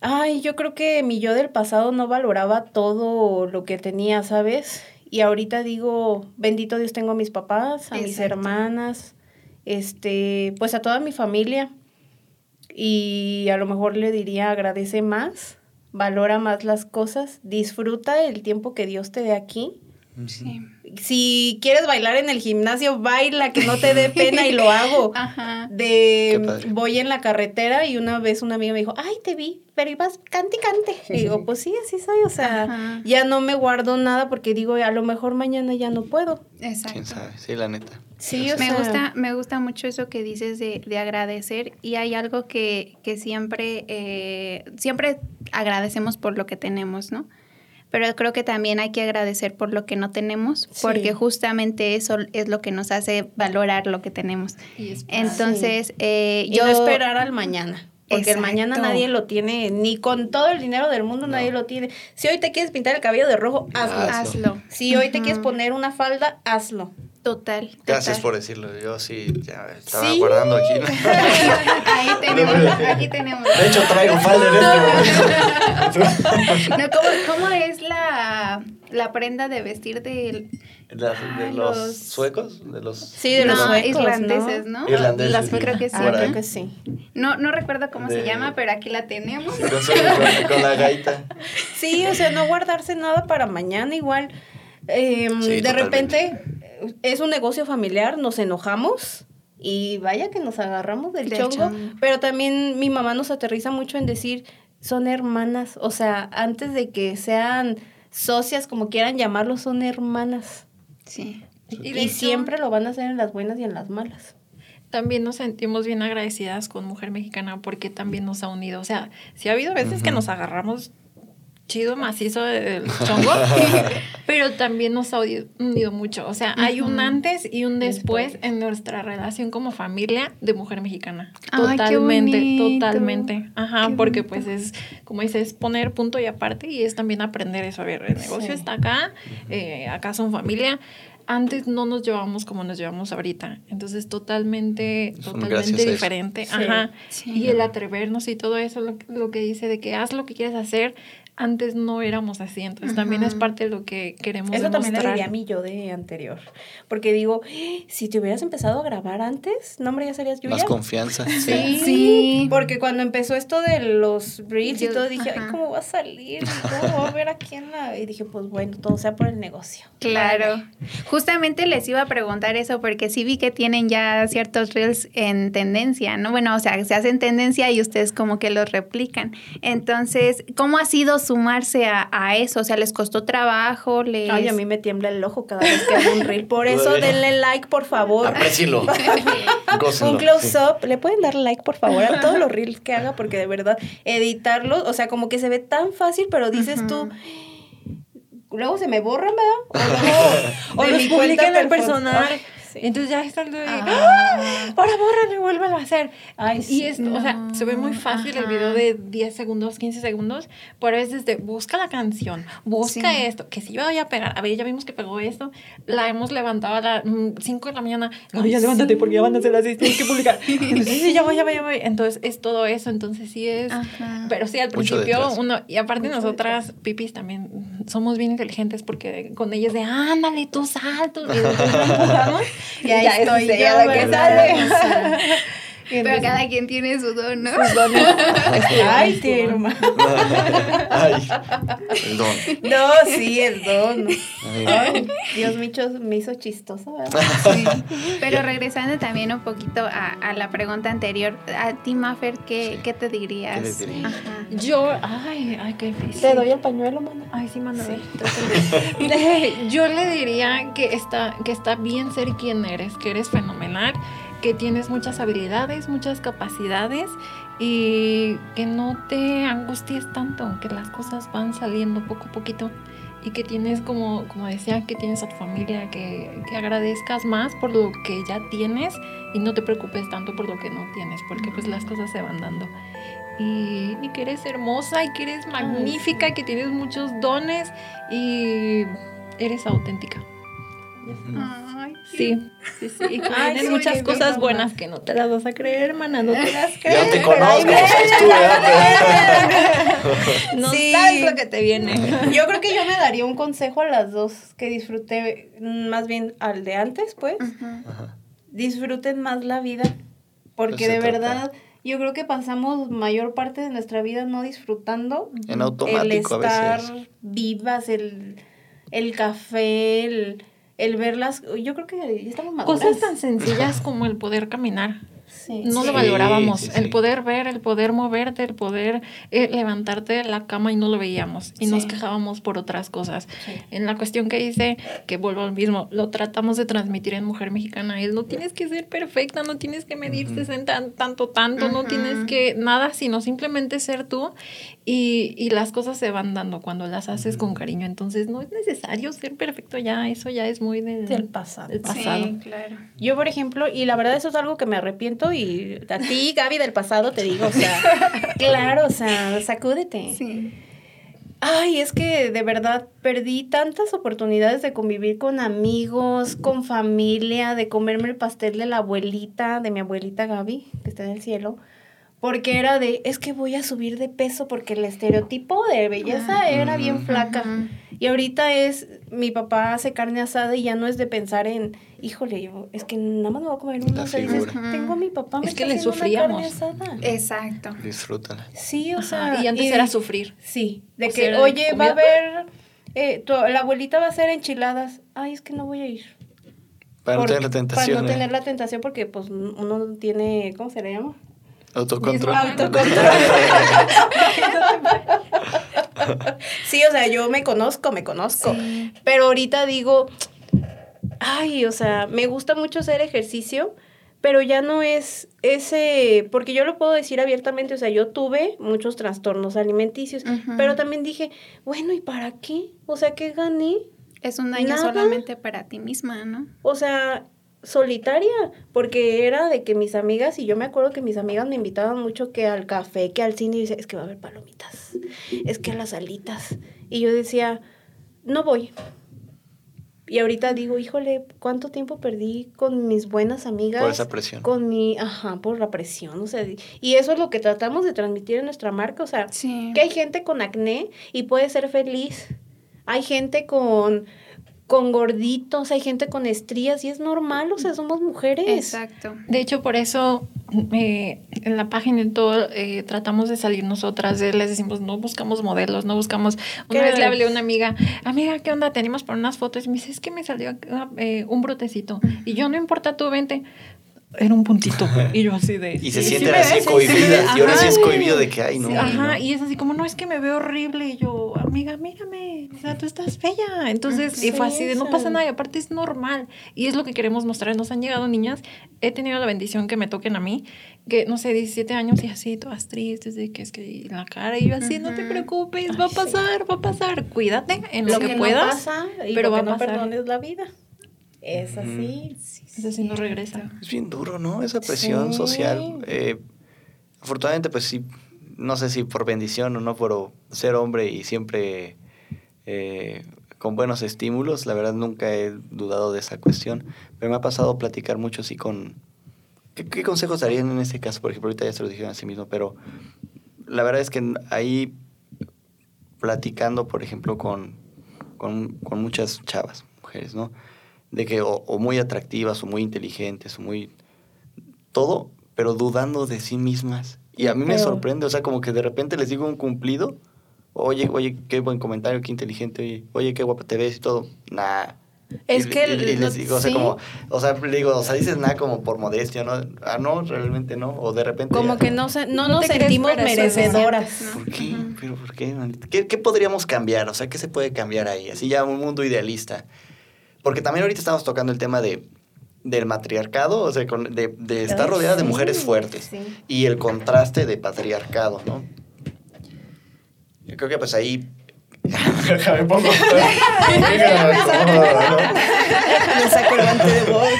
Ay, yo creo que mi yo del pasado no valoraba todo lo que tenía, ¿sabes? Y ahorita digo, bendito Dios, tengo a mis papás, a mis hermanas este, pues a toda mi familia. Y a lo mejor le diría agradece más, valora más las cosas, disfruta el tiempo que Dios te dé aquí. Si quieres bailar en el gimnasio, baila, que no te dé pena y lo hago. (laughs) De voy en la carretera y una vez una amiga me dijo, ay, te vi, pero ibas cante y cante. Y digo, (laughs) pues sí, así soy. O sea, ya no me guardo nada porque digo, a lo mejor mañana ya no puedo. Exacto. ¿Quién sabe? Sí, la neta. Sí, me gusta, me gusta mucho eso que dices de, de agradecer y hay algo que, que siempre, eh, siempre agradecemos por lo que tenemos, ¿no? Pero creo que también hay que agradecer por lo que no tenemos, porque justamente eso es lo que nos hace valorar lo que tenemos. Entonces, eh, yo... no esperar al mañana. Porque el mañana nadie lo tiene, ni con todo el dinero del mundo nadie lo tiene. Si hoy te quieres pintar el cabello de rojo, hazlo. hazlo. Si hoy te quieres poner una falda, hazlo. Total, Gracias por decirlo. Yo sí ya estaba guardando aquí. (laughs) Ahí tenemos, aquí tenemos. De hecho, traigo falda en este momento. (laughs) ¿cómo, es la, la prenda de vestir de, de los, suecos? De los, sí, de los suecos, irlandeses, ¿no? Irlandeses. creo que sí, creo que sí. No, no recuerdo cómo se llama, pero aquí la tenemos. con la gaita. Sí, o sea, no guardarse nada para mañana igual. Em, de repente es un negocio familiar, nos enojamos y vaya que nos agarramos del, chongo, pero también mi mamá nos aterriza mucho en decir, son hermanas, o sea, antes de que sean socias, como quieran llamarlo, son hermanas. Sí. Y, siempre lo van a hacer en las buenas y en las malas también nos sentimos bien agradecidas con Mujer Mexicana porque también nos ha unido. O sea, si ha habido veces que nos agarramos chido, macizo del (laughs) chongo, (laughs) pero también nos ha unido mucho. O sea, hay un antes y un después, en nuestra relación como familia de mujer mexicana. totalmente, totalmente. Ajá, porque pues es, como dices, poner punto y aparte y es también aprender eso. A ver, el negocio está acá, eh, acá son familia antes no nos llevamos como nos llevamos ahorita. Entonces, totalmente, totalmente diferente. Ajá. Y el atrevernos y todo eso, lo, lo, que dice de que haz lo que quieres hacer, antes no éramos así, entonces también es parte de lo que queremos Eso también le diría a mí yo de anterior, porque digo, si te hubieras empezado a grabar antes, no, hombre, ya serías Más confianza. (laughs) Sí, sí, porque cuando empezó esto de los reels y todo, dije, ay, ¿cómo va a salir? ¿Cómo va a ver a quién la...? Y dije, pues bueno, todo sea por el negocio. Claro. Justamente les iba a preguntar eso, porque sí vi que tienen ya ciertos reels en tendencia, ¿no? Bueno, o sea, se hacen tendencia y ustedes como que los replican. Entonces, ¿cómo ha sido su sumarse a, eso? O sea, ¿les costó trabajo? Les... Ay, a mí me tiembla el ojo cada vez que hago un reel. Por eso denle like, por favor. Aprécilo. (laughs) un close-up. ¿Le pueden dar like, por favor, a todos los reels que haga? Porque de verdad, editarlos, o sea, como que se ve tan fácil, pero dices tú luego se me borran, ¿verdad? O, (laughs) luego, o los publican en el personal. Entonces ya está el de, ah. ¡Ah! ahora bórralo y vuélvelo a hacer. Ay, y es, o sea, se ve muy fácil el video de 10 segundos, 15 segundos, pero es desde, busca la canción, busca esto, que si yo voy a pegar, a ver, ya vimos que pegó esto, la hemos levantado a las 5 mm, de la mañana, no, ya levántate porque ya van a ser las 6, tienes que publicar. Entonces, (laughs) sí, ya voy, ya voy, ya voy. Entonces es todo eso, entonces sí es, pero sí, al principio uno, y aparte nosotras, pipis también, somos bien inteligentes porque con ellas de, ándale, tú saltos, (laughs) y empujamos. Y ahí ya estoy yo, lo que sale. Pero cada quien tiene su don, ¿no? Sus dones. Ay, qué hermano. Ay, el don. No, sí, el don. Ay, Dios mío, me hizo chistosa, ¿verdad? Sí. Pero regresando también un poquito a, a la pregunta anterior, a ti, Maffer, ¿qué, ¿qué te dirías? ¿Qué dirías? Ajá. Yo, ay, ay, qué difícil. ¿Te doy el pañuelo, mano? Ay, sí, mano. Sí. (laughs) (laughs) Yo le diría que está, que está bien ser quien eres, que eres fenomenal que tienes muchas habilidades, muchas capacidades y que no te angusties tanto, que las cosas van saliendo poco a poquito y que tienes, como, como decía, que tienes a tu familia, que, que, agradezcas más por lo que ya tienes y no te preocupes tanto por lo que no tienes, porque pues las cosas se van dando. Y, y que eres hermosa y que eres magnífica, que tienes muchos dones y eres auténtica. Sí, sí, sí. Y tienes muchas cosas buenas que no te las vas a creer, hermana, no te las crees. Yo te conozco, No sabes lo que te viene. (laughs) Yo creo que yo me daría un consejo a las dos que disfruté, más bien al de antes, pues. Disfruten más la vida, porque de verdad yo creo que pasamos mayor parte de nuestra vida no disfrutando en automático el estar vivas, el, el café, el el verlas, yo creo que ya estamos maduras. Cosas tan sencillas como el poder caminar. No lo valorábamos. el poder ver, el poder moverte, el poder eh, levantarte de la cama y no lo veíamos. Y nos quejábamos por otras cosas. En la cuestión que dice, que vuelvo al mismo, lo tratamos de transmitir en Mujer Mexicana, es no tienes que ser perfecta, no tienes que medirte en tanto, tanto, no tienes que nada, sino simplemente ser tú y, y, las cosas se van dando cuando las haces con cariño. Entonces no es necesario ser perfecto ya, eso ya es muy del, pasado. Sí, claro. Yo, por ejemplo, y la verdad eso es algo que me arrepiento y a ti, Gaby, del pasado te digo, o sea, (laughs) claro, o sea, sacúdete. Sí. Ay, es que de verdad perdí tantas oportunidades de convivir con amigos, con familia, de comerme el pastel de la abuelita, de mi abuelita Gaby, que está en el cielo porque era de, es que voy a subir de peso porque el estereotipo de belleza ah, era bien flaca. Y ahorita es, mi papá hace carne asada y ya no es de pensar en, híjole, yo, es que nada más me voy a comer uno. O sea, dices, tengo a mi papá, me es que le sufríamos. Exacto. Disfrútala. Sí, o sea. Y antes era sufrir. Sí, de que, oye, va a haber, eh, la abuelita va a hacer enchiladas. Ay, es que no voy a ir. Para no tener la tentación. Para no ¿eh? tener la tentación porque, pues, uno tiene, ¿cómo se le llama? Autocontrol. sí, o sea, yo me conozco, me conozco. Pero ahorita digo, ay, o sea, me gusta mucho hacer ejercicio, pero ya no es ese, porque yo lo puedo decir abiertamente, o sea, yo tuve muchos trastornos alimenticios, pero también dije, bueno, ¿y para qué? O sea, ¿qué gané? Es un daño solamente para ti misma, ¿no? O sea, solitaria, porque era de que mis amigas, y yo me acuerdo que mis amigas me invitaban mucho que al café, que al cine, y es que va a haber palomitas, es que a las alitas. Y yo decía, no voy. Y ahorita digo, híjole, ¿cuánto tiempo perdí con mis buenas amigas? Por esa presión. Con mi, ajá, por la presión, o sea, y eso es lo que tratamos de transmitir en nuestra marca, o sea, que hay gente con acné y puede ser feliz. Hay gente con con gorditos, hay gente con estrías y es normal, o sea, somos mujeres. Exacto. De hecho, por eso eh, en la página y todo eh, tratamos de salir nosotras, les decimos, no buscamos modelos, no buscamos... Una vez le hablé a una amiga, amiga, ¿qué onda? Tenemos por unas fotos y me dice, es que me salió eh, un brotecito. Y yo, no importa, tú vente era un puntito. (laughs) Y yo así de. Y se sienten así cohibidas. y ahora sí es cohibido de que hay, ¿no? ajá, y es así como, no, es que me veo horrible. Y yo, amiga, mírame. O sea, tú estás bella. Entonces, y fue así de, no pasa nada. Y aparte es normal. Y es lo que queremos mostrar. Nos han llegado niñas. He tenido la bendición que me toquen a mí. Que, no sé, 17 años y así, todas tristes, de que es que la cara. Y yo así, no te preocupes, va a pasar, va a pasar. Cuídate en lo, que, puedas. pero va a pasar. no perdones la vida. Es así. Es así, no regresa. Es bien duro, ¿no? Esa presión social. Eh, afortunadamente, pues sí, no sé si por bendición o no por ser hombre y siempre eh, con buenos estímulos, la verdad nunca he dudado de esa cuestión, pero me ha pasado platicar mucho así con... ¿Qué, consejos darían en este caso? Por ejemplo, ahorita ya se lo dijeron a sí mismo, pero la verdad es que ahí platicando, por ejemplo, con, con, con muchas chavas, mujeres, ¿no? De que o, muy atractivas o muy inteligentes o muy todo, pero dudando de sí mismas. Y a mí me sorprende, o sea, como que de repente les digo un cumplido, oye, oye, qué buen comentario, qué inteligente, oye, oye qué guapa te ves y todo. Nah. Es que y, les digo, o sea, como, o sea, le digo, o sea, dices nada como por modestia, ¿no? Ah, no, realmente no, o de repente. Como que no, se, no, nos sentimos merecedoras. ¿Por qué? ¿Pero por qué? qué? ¿Qué podríamos cambiar? O sea, ¿qué se puede cambiar ahí? Así ya un mundo idealista. Porque también ahorita estamos tocando el tema de del matriarcado, o sea, de, de estar rodeada de mujeres fuertes y el contraste de patriarcado, ¿no? Yo creo que pues ahí Déjame pongo. (laughs) Me saco el guante de box.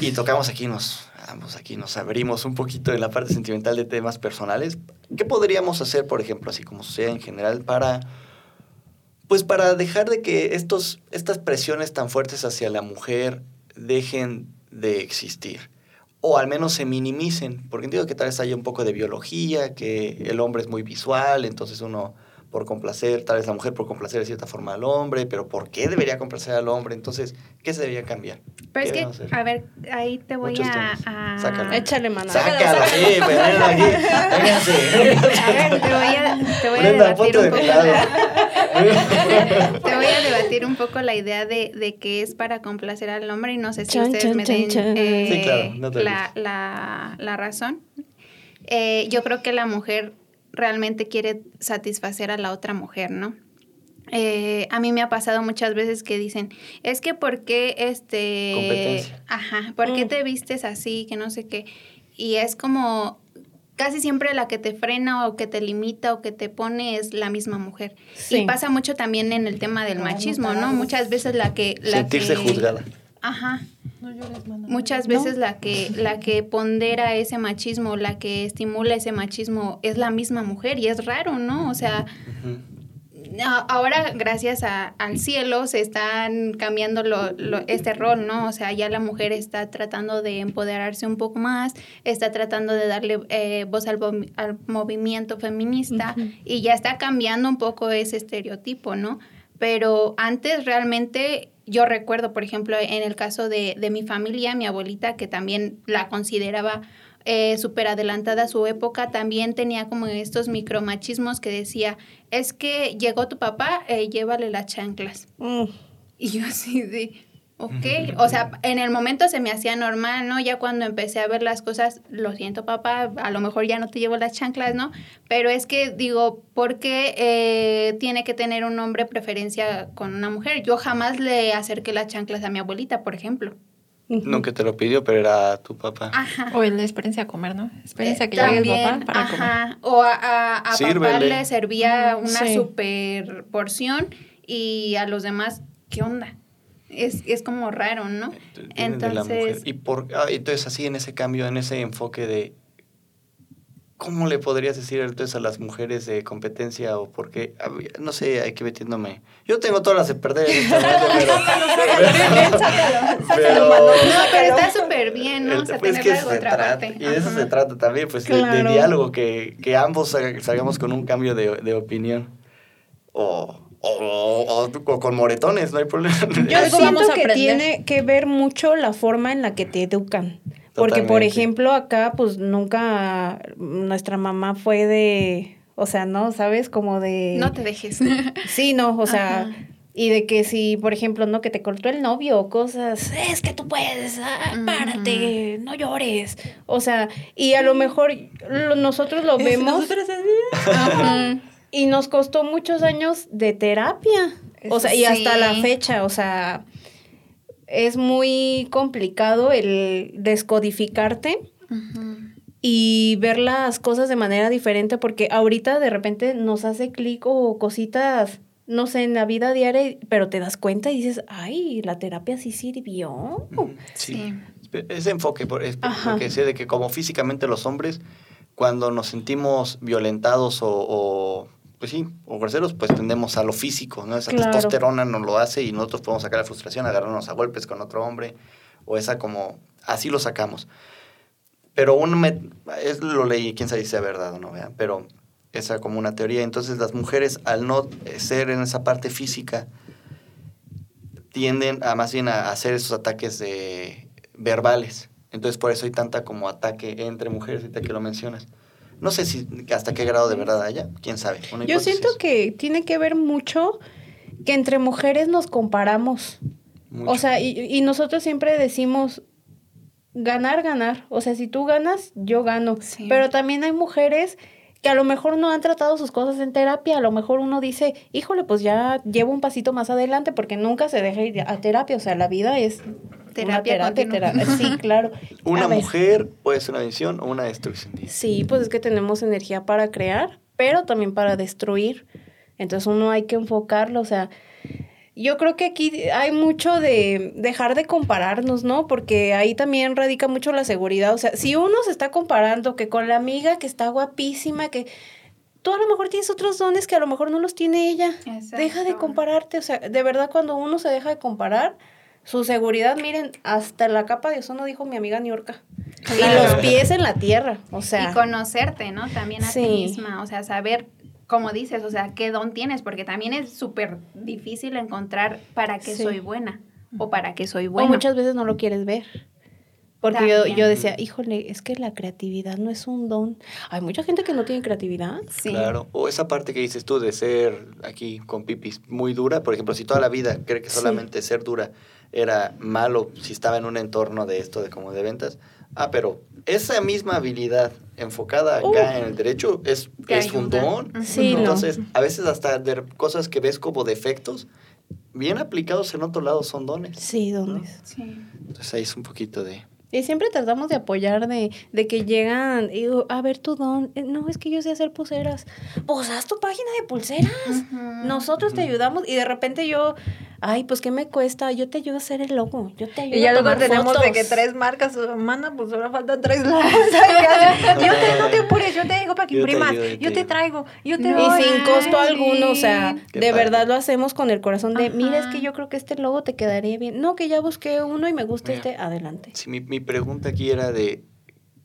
Y, y, tocamos aquí, nos, vamos, aquí nos abrimos un poquito en la parte sentimental de temas personales. ¿Qué podríamos hacer, por ejemplo, así como sea en general, para pues para dejar de que estos, estas presiones tan fuertes hacia la mujer dejen de existir. O al menos se minimicen, porque entiendo que tal vez haya un poco de biología, que el hombre es muy visual, entonces uno por complacer, tal vez la mujer por complacer de cierta forma al hombre, pero ¿por qué debería complacer al hombre? Entonces, ¿qué se debería cambiar? Pero es que, a ver, ahí te voy a, a... Échale mano. Sácalo, sí, aquí. A ver, te voy a, te voy a debatir un poco. (laughs) Te voy a debatir un poco la idea de, de que es para complacer al hombre y no sé si ustedes me den eh, la, la, la, razón. Eh, yo creo que la mujer realmente quiere satisfacer a la otra mujer, ¿no? Eh, a mí me ha pasado muchas veces que dicen, es que ¿por qué este... Competencia. Ajá, ¿por qué mm. te vistes así? Que no sé qué. Y es como, casi siempre la que te frena o que te limita o que te pone es la misma mujer. Y pasa mucho también en el tema del machismo, ¿no? Muchas veces la que... La Sentirse juzgada. Ajá. Muchas veces la que la que pondera ese machismo, la que estimula ese machismo es la misma mujer y es raro, ¿no? O sea, ahora gracias al cielo se están cambiando este rol, ¿no? O sea, ya la mujer está tratando de empoderarse un poco más, está tratando de darle eh, voz al, movimiento feminista y ya está cambiando un poco ese estereotipo, ¿no? Pero antes realmente yo recuerdo, por ejemplo, en el caso de, de mi familia, mi abuelita, que también la consideraba eh, súper adelantada a su época, también tenía como estos micromachismos que decía, es que llegó tu papá, eh, llévale las chanclas. Mm. Y yo así de, ok, o sea, en el momento se me hacía normal, ¿no? Ya cuando empecé a ver las cosas, lo siento papá, a lo mejor ya no te llevo las chanclas, ¿no? Pero es que digo, ¿por qué eh, tiene que tener un hombre preferencia con una mujer? Yo jamás le acerqué las chanclas a mi abuelita, por ejemplo. Nunca te lo pidió, pero era tu papá. O la experiencia a comer, ¿no? Experiencia que llegue el papá para comer. O a, a, papá le servía una super porción y a los demás, ¿qué onda? Es, es como raro, ¿no? Entonces... Y por, ah, entonces así en ese cambio, en ese enfoque de ¿Cómo le podrías decir entonces a las mujeres de competencia o por qué? No sé, hay que metiéndome. Yo tengo todas las de perder este pero, pero, No, pero está súper bien, ¿no? O sea, pues tener otra trata, Y de eso se trata también, pues de, diálogo, que, que ambos salgamos con un cambio de, de opinión. O, o, o, con moretones, no hay problema. Yo siento que tiene que ver mucho la forma en la que te educan. Porque, por ejemplo, acá, pues nunca nuestra mamá fue de, o sea, ¿no? ¿Sabes? Como de... No te dejes. (laughs) Sí, no, o sea... Y de que si, por ejemplo, no, que te cortó el novio o cosas, es que tú puedes, ah, párate, no llores. O sea, y a lo mejor nosotros lo vemos. Y nos costó muchos años de terapia. O sea, y hasta la fecha, o sea, es muy complicado el descodificarte y ver las cosas de manera diferente porque ahorita de repente nos hace clic o cositas, no sé, en la vida diaria, pero te das cuenta y dices, ay, la terapia sí sirvió. Sí. Ese enfoque, es porque sé de que como físicamente los hombres, cuando nos sentimos violentados o pues sí, o groseros, pues tendemos a lo físico, ¿no? Esa testosterona nos lo hace y nosotros podemos sacar la frustración, agarrarnos a golpes con otro hombre, o esa como, así lo sacamos. Pero uno me, es lo leí, quién sabe si sea verdad o no, ¿vean? pero esa como una teoría. Entonces las mujeres, al no ser en esa parte física, tienden a más bien a hacer esos ataques de, verbales. Entonces por eso hay tanta como ataque entre mujeres, ahorita que lo mencionas. No sé si hasta qué grado de verdad haya, quién sabe. Yo siento que tiene que ver mucho que entre mujeres nos comparamos. O sea, y, nosotros siempre decimos ganar, ganar. O sea, si tú ganas, yo gano. Pero también hay mujeres que a lo mejor no han tratado sus cosas en terapia. A lo mejor uno dice, híjole, pues ya llevo un pasito más adelante porque nunca se deja ir a terapia. O sea, la vida es terapia, terapia, Sí, (laughs) claro. Una mujer puede ser una bendición o una destrucción. Sí, pues es que tenemos energía para crear, pero también para destruir. Entonces uno hay que enfocarlo, o sea, yo creo que aquí hay mucho de dejar de compararnos, ¿no? Porque ahí también radica mucho la seguridad. O sea, si uno se está comparando que con la amiga que está guapísima, que tú a lo mejor tienes otros dones que a lo mejor no los tiene ella. Deja de compararte. O sea, de verdad cuando uno se deja de comparar, su seguridad, miren, hasta la capa de ozono dijo mi amiga Niurka. Y los pies en la tierra, o sea. Y conocerte, ¿no? También a ti misma, o sea, saber, como dices, o sea, qué don tienes, porque también es súper difícil encontrar para qué soy buena o para qué soy buena. O muchas veces no lo quieres ver. Porque yo, yo, decía, híjole, es que la creatividad no es un don. Hay mucha gente que no tiene creatividad. Sí. Claro. O esa parte que dices tú de ser aquí con pipis muy dura. Por ejemplo, si toda la vida cree que solamente ser dura era malo, si estaba en un entorno de esto, de como de ventas. Ah, pero esa misma habilidad enfocada acá en el derecho es, es un don. Sí, Entonces, a veces hasta de cosas que ves como defectos, bien aplicados en otro lado son dones. Sí, dones. Sí. Entonces ahí es un poquito de... Y siempre tratamos de apoyar, de, de que llegan, y digo, a ver tu don, eh, no, es que yo sé hacer pulseras. Pues haz tu página de pulseras. Nosotros te ayudamos y de repente yo, ay, pues ¿qué me cuesta? Yo te ayudo a hacer el logo, yo te ayudo Y ya luego tenemos de que tres marcas, mana, pues ahora faltan tres logos. (laughs) yo te, no te apures, yo te digo para que imprimas, yo, te, traigo, yo te doy. Y sin costo alguno, o sea, de verdad lo hacemos con el corazón de, mira, es que yo creo que este logo te quedaría bien. No, que ya busqué uno y me gusta este, adelante. Sí, mi, mi pregunta aquí era de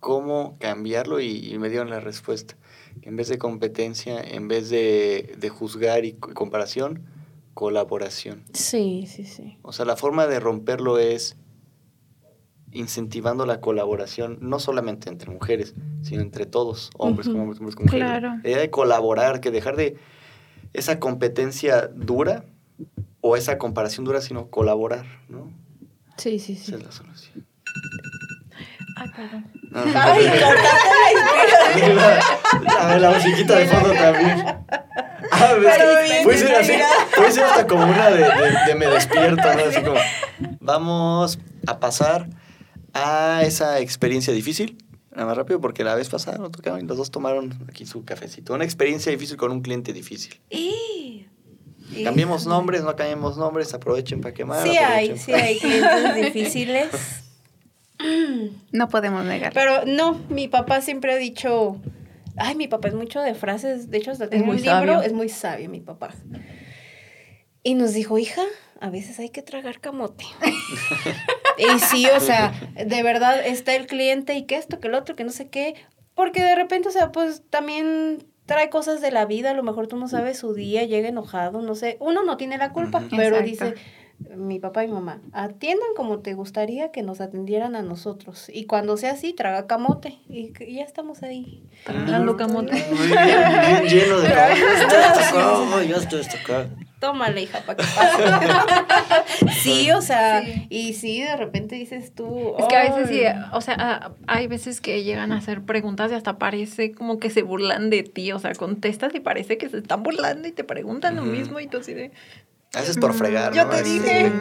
cómo cambiarlo y, me dieron la respuesta. En vez de competencia, en vez de, de juzgar y comparación, colaboración. Sí, sí, sí. O sea, la forma de romperlo es incentivando la colaboración, no solamente entre mujeres, sino entre todos, hombres con hombres, hombres con mujeres. Claro. La idea de colaborar, que dejar de esa competencia dura o esa comparación dura, sino colaborar, ¿no? Sí, sí, sí. Esa es la solución. Ay, perdón. Ay, la (laughs) A ver, la musiquita de fondo también. (laughs) Ah, puede ser así, puede ser hasta como una de, de, me despierto, ¿no? Así como, (laughs) vamos a pasar a esa experiencia difícil. Nada más rápido, porque la vez pasada nos tocaron y los dos tomaron aquí su cafecito. Una experiencia difícil con un cliente difícil. ¿Y? Cambiemos nombres, no cambiemos nombres, aprovechen para quemar. Sí hay, sí hay clientes (laughs) difíciles. No podemos negar. Pero no, mi papá siempre ha dicho, ay, mi papá es mucho de frases, de hecho hasta tengo un libro, es muy sabio mi papá. Y nos dijo, hija, a veces hay que tragar camote. (laughs) y sí, o sea, de verdad está el cliente y que esto, que el otro, que no sé qué. Porque de repente, o sea, pues también trae cosas de la vida, a lo mejor tú no sabes su día, llega enojado, no sé. Uno no tiene la culpa, pero dice, mi papá y mamá, atiendan como te gustaría que nos atendieran a nosotros. Y cuando sea así, traga camote. Y, ya estamos ahí. Tragando camote. bien, lleno de camote. Ya estoy Tómale, hija, para que pase. (laughs) sí, o sea, y sí, de repente dices tú. Es que a veces sí, o sea, hay veces que llegan a hacer preguntas y hasta parece como que se burlan de ti. O sea, contestas y parece que se están burlando y te preguntan lo mismo y tú así de. Haces por fregar, Yo te dije.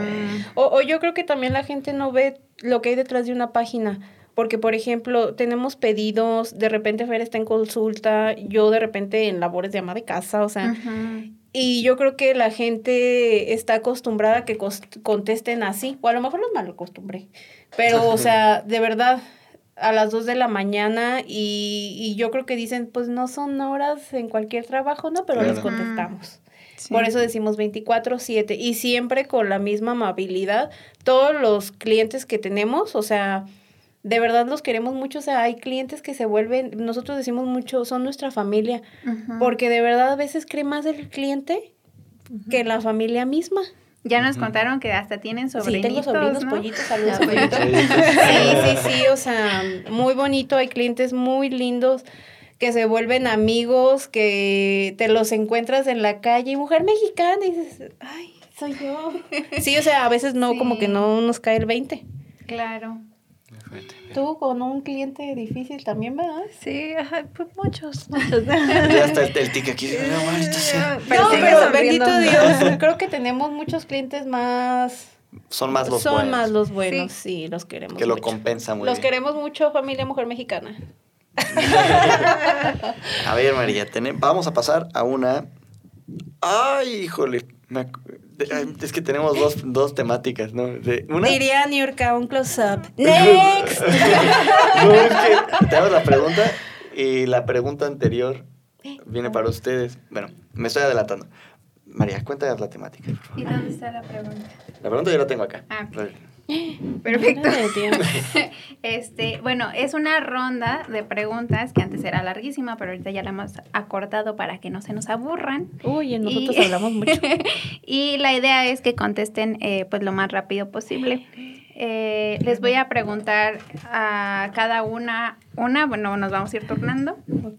O, o yo creo que también la gente no ve lo que hay detrás de una página. Porque, por ejemplo, tenemos pedidos, de repente Fer está en consulta, yo de repente en labores de ama de casa, o sea, y yo creo que la gente está acostumbrada a que contesten así, o a lo mejor los mal acostumbré, pero, o sea, (laughs) de verdad, a las 2 de la mañana y, y, yo creo que dicen, pues no son horas en cualquier trabajo, ¿no? Pero les contestamos. Por eso decimos 24/7 y siempre con la misma amabilidad. Todos los clientes que tenemos, o sea, de verdad los queremos mucho, o sea, hay clientes que se vuelven, nosotros decimos mucho, son nuestra familia, porque de verdad a veces cree más el cliente que la familia misma. Ya nos contaron que hasta tienen sobrinitos, Sí, tengo sobrinos, pollitos, saludos, pollitos. Sí, sí, sí, o sea, muy bonito, hay clientes muy lindos que se vuelven amigos, que te los encuentras en la calle, mujer mexicana, y dices, ay, soy yo. (laughs) Sí, o sea, a veces no, como que no nos cae el 20. Claro. Tú con un cliente difícil también, ¿verdad? Sí, ajá, pues muchos, muchos. (laughs) ya está el, el tic aquí. (laughs) No, pero bendito Dios, creo que tenemos muchos clientes más... Son más los buenos. Son más los buenos, sí, los queremos Que lo compensa muy los bien. Los queremos mucho, familia mujer mexicana. A ver, María, vamos a pasar a una... Ay, híjole, es que tenemos dos, dos temáticas, ¿no? una... Diría Niurka, un close-up. (laughs) ¡Next! no, es que te hago la pregunta y la pregunta anterior viene para ustedes. Bueno, me estoy adelantando. María, cuéntanos la temática, por favor. ¿Y dónde está la pregunta? La pregunta yo la tengo acá. Ah, Perfecto. (laughs) este, bueno, es una ronda de preguntas que antes era larguísima, pero ahorita ya la hemos acortado para que no se nos aburran. Uy, nosotros hablamos mucho. (laughs) y la idea es que contesten eh, pues lo más rápido posible. eh, les voy a preguntar a cada una, una, bueno, nos vamos a ir turnando.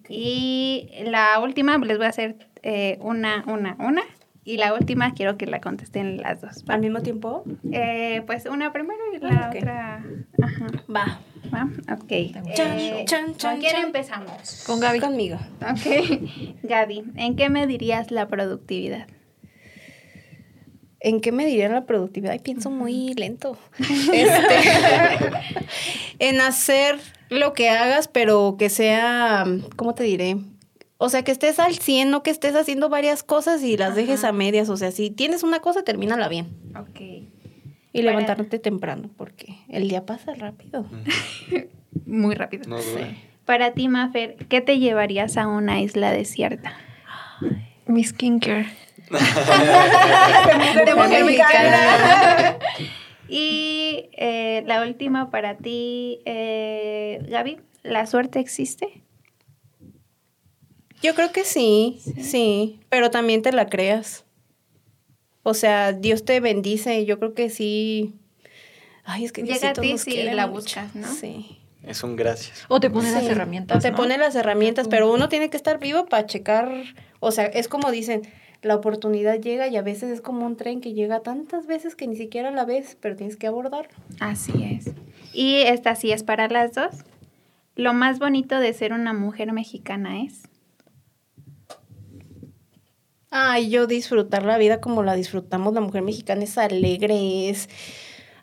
Y la última les voy a hacer eh, una, una, una. Y la última quiero que la contesten las dos. ¿Al mismo tiempo? Eh, pues una primero y la otra. Ajá. Va. ¿Va? Ok. Eh, ¿Con quién empezamos? Con Gaby. Conmigo. Ok. (laughs) Gaby, ¿en qué medirías la productividad? ¿En qué mediría la productividad? Y pienso muy lento. (laughs) Este, en hacer lo que hagas, pero que sea, ¿cómo te diré? O sea, que estés al 100, no que estés haciendo varias cosas y las dejes a medias. O sea, si tienes una cosa, termínala bien. Ok. Y levantarte temprano, porque el día pasa rápido. (laughs) Muy rápido. Para ti, Mafer, ¿qué te llevarías a una isla desierta? Mi skincare. (laughs) de mujer mexicana. (laughs) y eh, la última para ti, eh, Gaby, ¿la suerte existe? Yo creo que sí, sí, pero también te la creas. O sea, Dios te bendice, yo creo que sí. Ay, es que llega a ti si la buscas, ¿no? Sí. Es un gracias. O te pone las herramientas. te pone las herramientas, pero uno tiene que estar vivo para checar. O sea, es como dicen, la oportunidad llega y a veces es como un tren que llega tantas veces que ni siquiera la ves, pero tienes que abordarlo. Así es. Y esta sí es para las dos. Lo más bonito de ser una mujer mexicana es. Ay, yo disfrutar la vida como la disfrutamos, la mujer mexicana es alegre, es,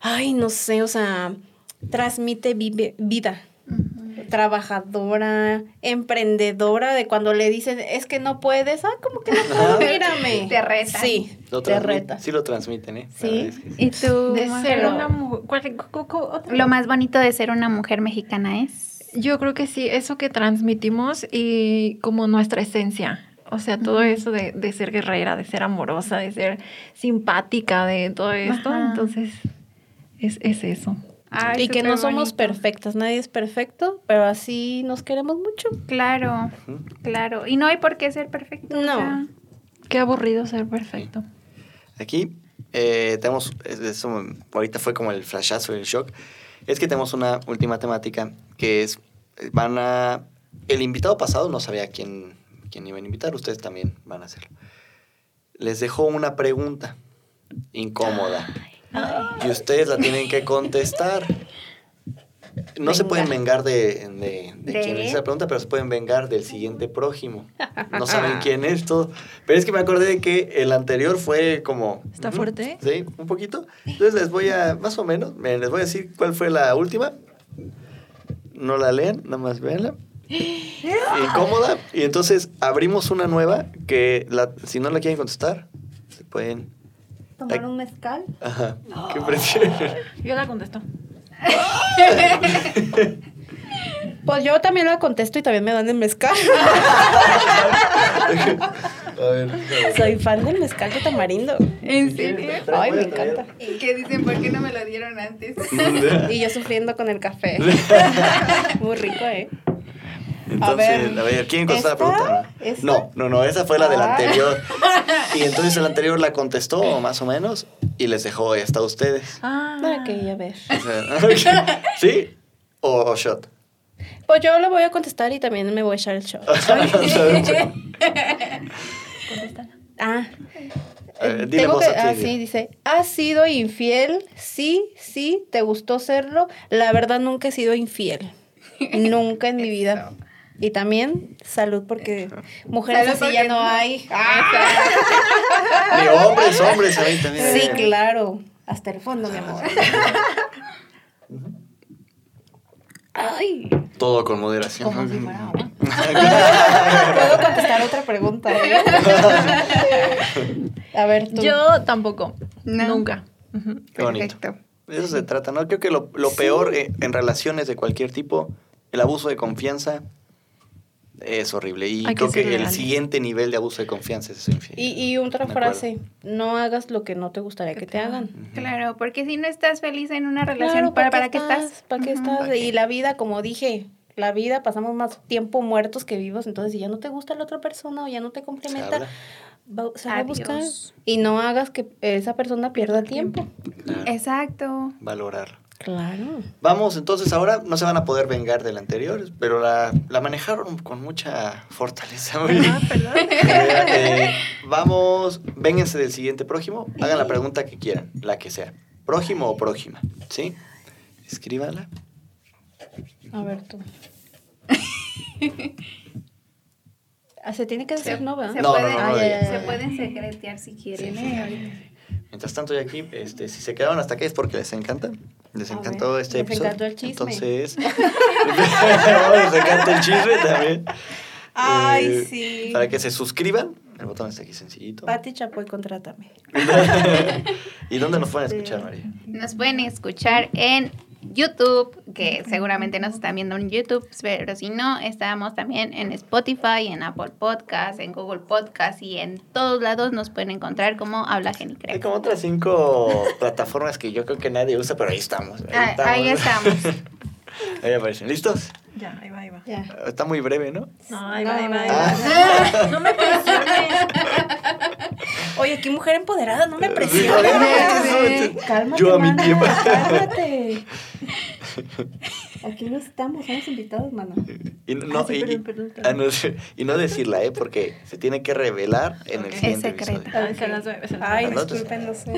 ay, no sé, o sea, transmite vida, trabajadora, emprendedora, de cuando le dicen, es que no puedes, ah, como que no puedo, mírame. (laughs) te reta. Sí, te reta. Sí lo transmiten, ¿eh? Sí, y tú, de ser una mujer, lo más bonito de ser una mujer mexicana es... Yo creo que sí, eso que transmitimos y como nuestra esencia, o sea, todo eso de, de, ser guerrera, de ser amorosa, de ser simpática, de todo esto. Entonces, es, es eso. y que no somos perfectas, nadie es perfecto, pero así nos queremos mucho. Claro, claro. Y no hay por qué ser perfecto. No. Qué aburrido ser perfecto. Aquí eh, tenemos, eso ahorita fue como el flashazo, el shock, es que tenemos una última temática que es, van a, el invitado pasado no sabía quién quien iban a invitar, ustedes también van a hacerlo. Les dejo una pregunta incómoda y ustedes la tienen que contestar. No se pueden vengar de, de, quien hizo la pregunta, pero se pueden vengar del siguiente prójimo. No (laughs) saben quién es todo. Pero es que me acordé de que el anterior fue como... ¿Está fuerte? Sí, un poquito. Entonces les voy a, más o menos, les voy a decir cuál fue la última. No la lean, nada más véanla incómoda. Y entonces abrimos una nueva que la, si no la quieren contestar, se pueden... ¿Tomar un mezcal? Ajá. ¿Qué prefieren? Yo la contesto. Pues yo también la contesto y también me dan el mezcal. (laughs) Soy fan del mezcal de tamarindo. ¿En serio? Ay, me encanta. ¿Y qué dicen? ¿Por qué no me lo dieron antes? (laughs) y yo sufriendo con el café. (laughs) Muy rico, ¿eh? Entonces, a ver, ¿quién contestó la pregunta? No, no, no, esa fue la del ah. anterior. (laughs) Y entonces el anterior la contestó, más o menos, y les dejó esta a ustedes. Ah, ok, a ver. (laughs) ¿Sí? ¿O, shot? Pues yo lo voy a contestar y también me voy a echar el shot. (laughs) ah. Eh, tengo que, ah, sí, dice, ¿has sido infiel? Sí, sí, ¿te gustó serlo? La verdad nunca he sido infiel. nunca en mi vida. Y también salud, porque mujeres así ya no hay. Ni hombres, hombres ahí también. Sí, claro. Hasta el fondo, mi amor. Ay. Todo con moderación. Puedo contestar otra pregunta. ¿eh? A ver, tú. Yo tampoco. Nunca. Qué bonito. De eso se trata, ¿no? Creo que lo, peor en relaciones de cualquier tipo, el abuso de confianza, es horrible. Y creo que, el siguiente nivel de abuso de confianza es eso. Y, y otra frase, no hagas lo que no te gustaría que te hagan. Claro, porque si no estás feliz en una relación, ¿para, ¿para, qué estás? ¿Para qué estás? Y la vida, como dije, la vida pasamos más tiempo muertos que vivos, entonces si ya no te gusta la otra persona o ya no te complementa, se va a buscar. Y no hagas que esa persona pierda tiempo. Exacto. Valorar. Claro. Vamos, entonces ahora no se van a poder vengar del anterior, pero la, manejaron con mucha fortaleza. Ah, perdón. Eh, vamos, vénganse del siguiente prójimo, hagan la pregunta que quieran, la que sea. ¿Prójimo o prójima? ¿Sí? Escríbala. A ver tú. Ah, se tiene que decir no, ¿verdad? Se, no, puede, no, se pueden secretear si quieren. ¿eh? Mientras tanto, ya aquí, este, si se quedaron hasta aquí es porque les encanta. Les encantó este episodio. Les encantó el chisme. Entonces, (laughs) (laughs) les encanta el chisme también. Ay, eh, sí. Para que se suscriban. El botón está aquí sencillito. Pati Chapoy, contrátame. (laughs) ¿Y dónde nos pueden escuchar, María? Nos pueden escuchar en YouTube, que seguramente nos están viendo en YouTube, pero si no, estamos también en Spotify, en Apple Podcast, en Google Podcast y en todos lados nos pueden encontrar como Habla Genicre. Hay como otras cinco (laughs) plataformas que yo creo que nadie usa, pero ahí estamos. Ahí, estamos. (laughs) ahí aparecen. ¿Listos? Ya, ahí va, ahí va. Está muy breve, ¿no? No, ahí va, ahí va. Ahí va. Ah. (laughs) No me presiones. Oye, qué mujer empoderada, no me presiones. (laughs) Cálmate. Yo a mi tiempo. Cálmate. (laughs) Aquí no estamos, somos invitados, mano. Y no, ah, y, ah, no, y no decirla, ¿eh? Porque se tiene que revelar en el siguiente es secreto. Ay, disculpen, no sé.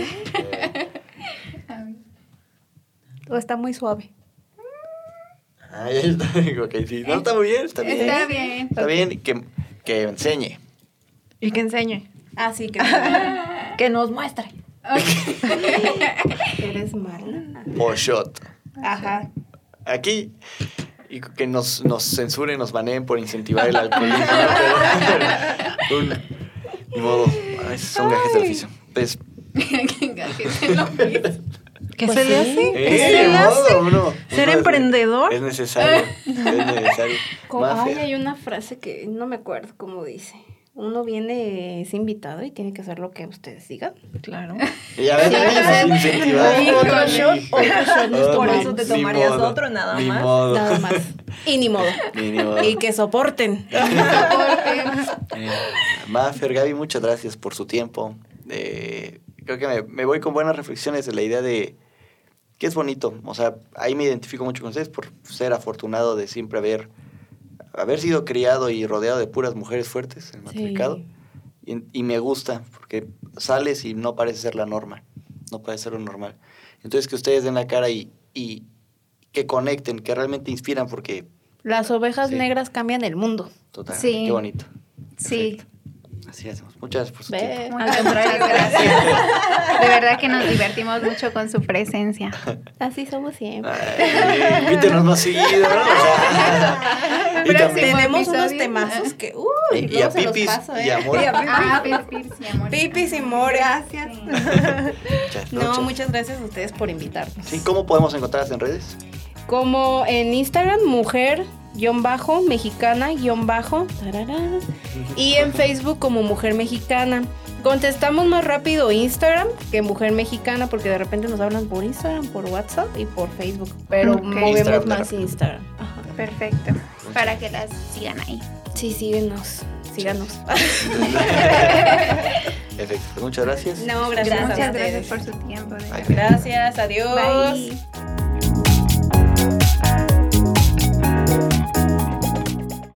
o está muy suave. Ay, está, (laughs) ok, sí. No, está muy bien, está bien. Está bien. Está bien, que, que enseñe. Y que enseñe. Ah, sí, que, (laughs) que nos muestre. (laughs) Eres mala. O shot. Ajá. Aquí, y que nos, nos censuren, nos baneen por incentivar el alcoholismo. un, ni modo, son gajes del oficio. Pues, ¿Qué se le hace? ¿Qué se le hace? ¿Ser emprendedor? Es necesario. Es necesario. (laughs) Ay, hay una frase que no me acuerdo cómo dice uno viene, es invitado y tiene que hacer lo que ustedes digan. Claro. Y a veces incentivar. Otro shot, otro shot. Por eso te tomarías otro nada más. Nada más. Y ni modo. (laughs) Y que soporten. (laughs) eh, Mafer, Gaby, muchas gracias por su tiempo. Eh, creo que me, me voy con buenas reflexiones de la idea de que es bonito. O sea, ahí me identifico mucho con ustedes por ser afortunado de siempre haber haber sido criado y rodeado de puras mujeres fuertes, el matricado. Y, me gusta, porque sales y no parece ser la norma, no parece ser lo normal. Entonces que ustedes den la cara y, y que conecten, que realmente inspiran, porque... Las ovejas negras cambian el mundo. Total, qué bonito. Sí. Así hacemos. Muchas gracias por su tiempo. Muchas, gracias. De verdad que nos divertimos mucho con su presencia. Así somos siempre. invítenos más seguido, y (laughs) tenemos unos temazos que... Uy, y, a Pipis ¿eh? y Amor. Ah, Pipis y Amor. Pipis y Amor. Gracias. no, muchas gracias a ustedes por invitarnos. Sí, ¿cómo podemos encontrarlas en redes? Como en Instagram, mujer guion bajo, mexicana, guion bajo, y en Facebook como Mujer Mexicana. Contestamos más rápido Instagram que Mujer Mexicana porque de repente nos hablan por Instagram, por WhatsApp y por Facebook, pero movemos más Instagram. Perfecto, para que las sigan ahí. Sí, síguenos, síganos. Perfecto, muchas gracias. No, gracias. Muchas gracias por su tiempo. Gracias, adiós.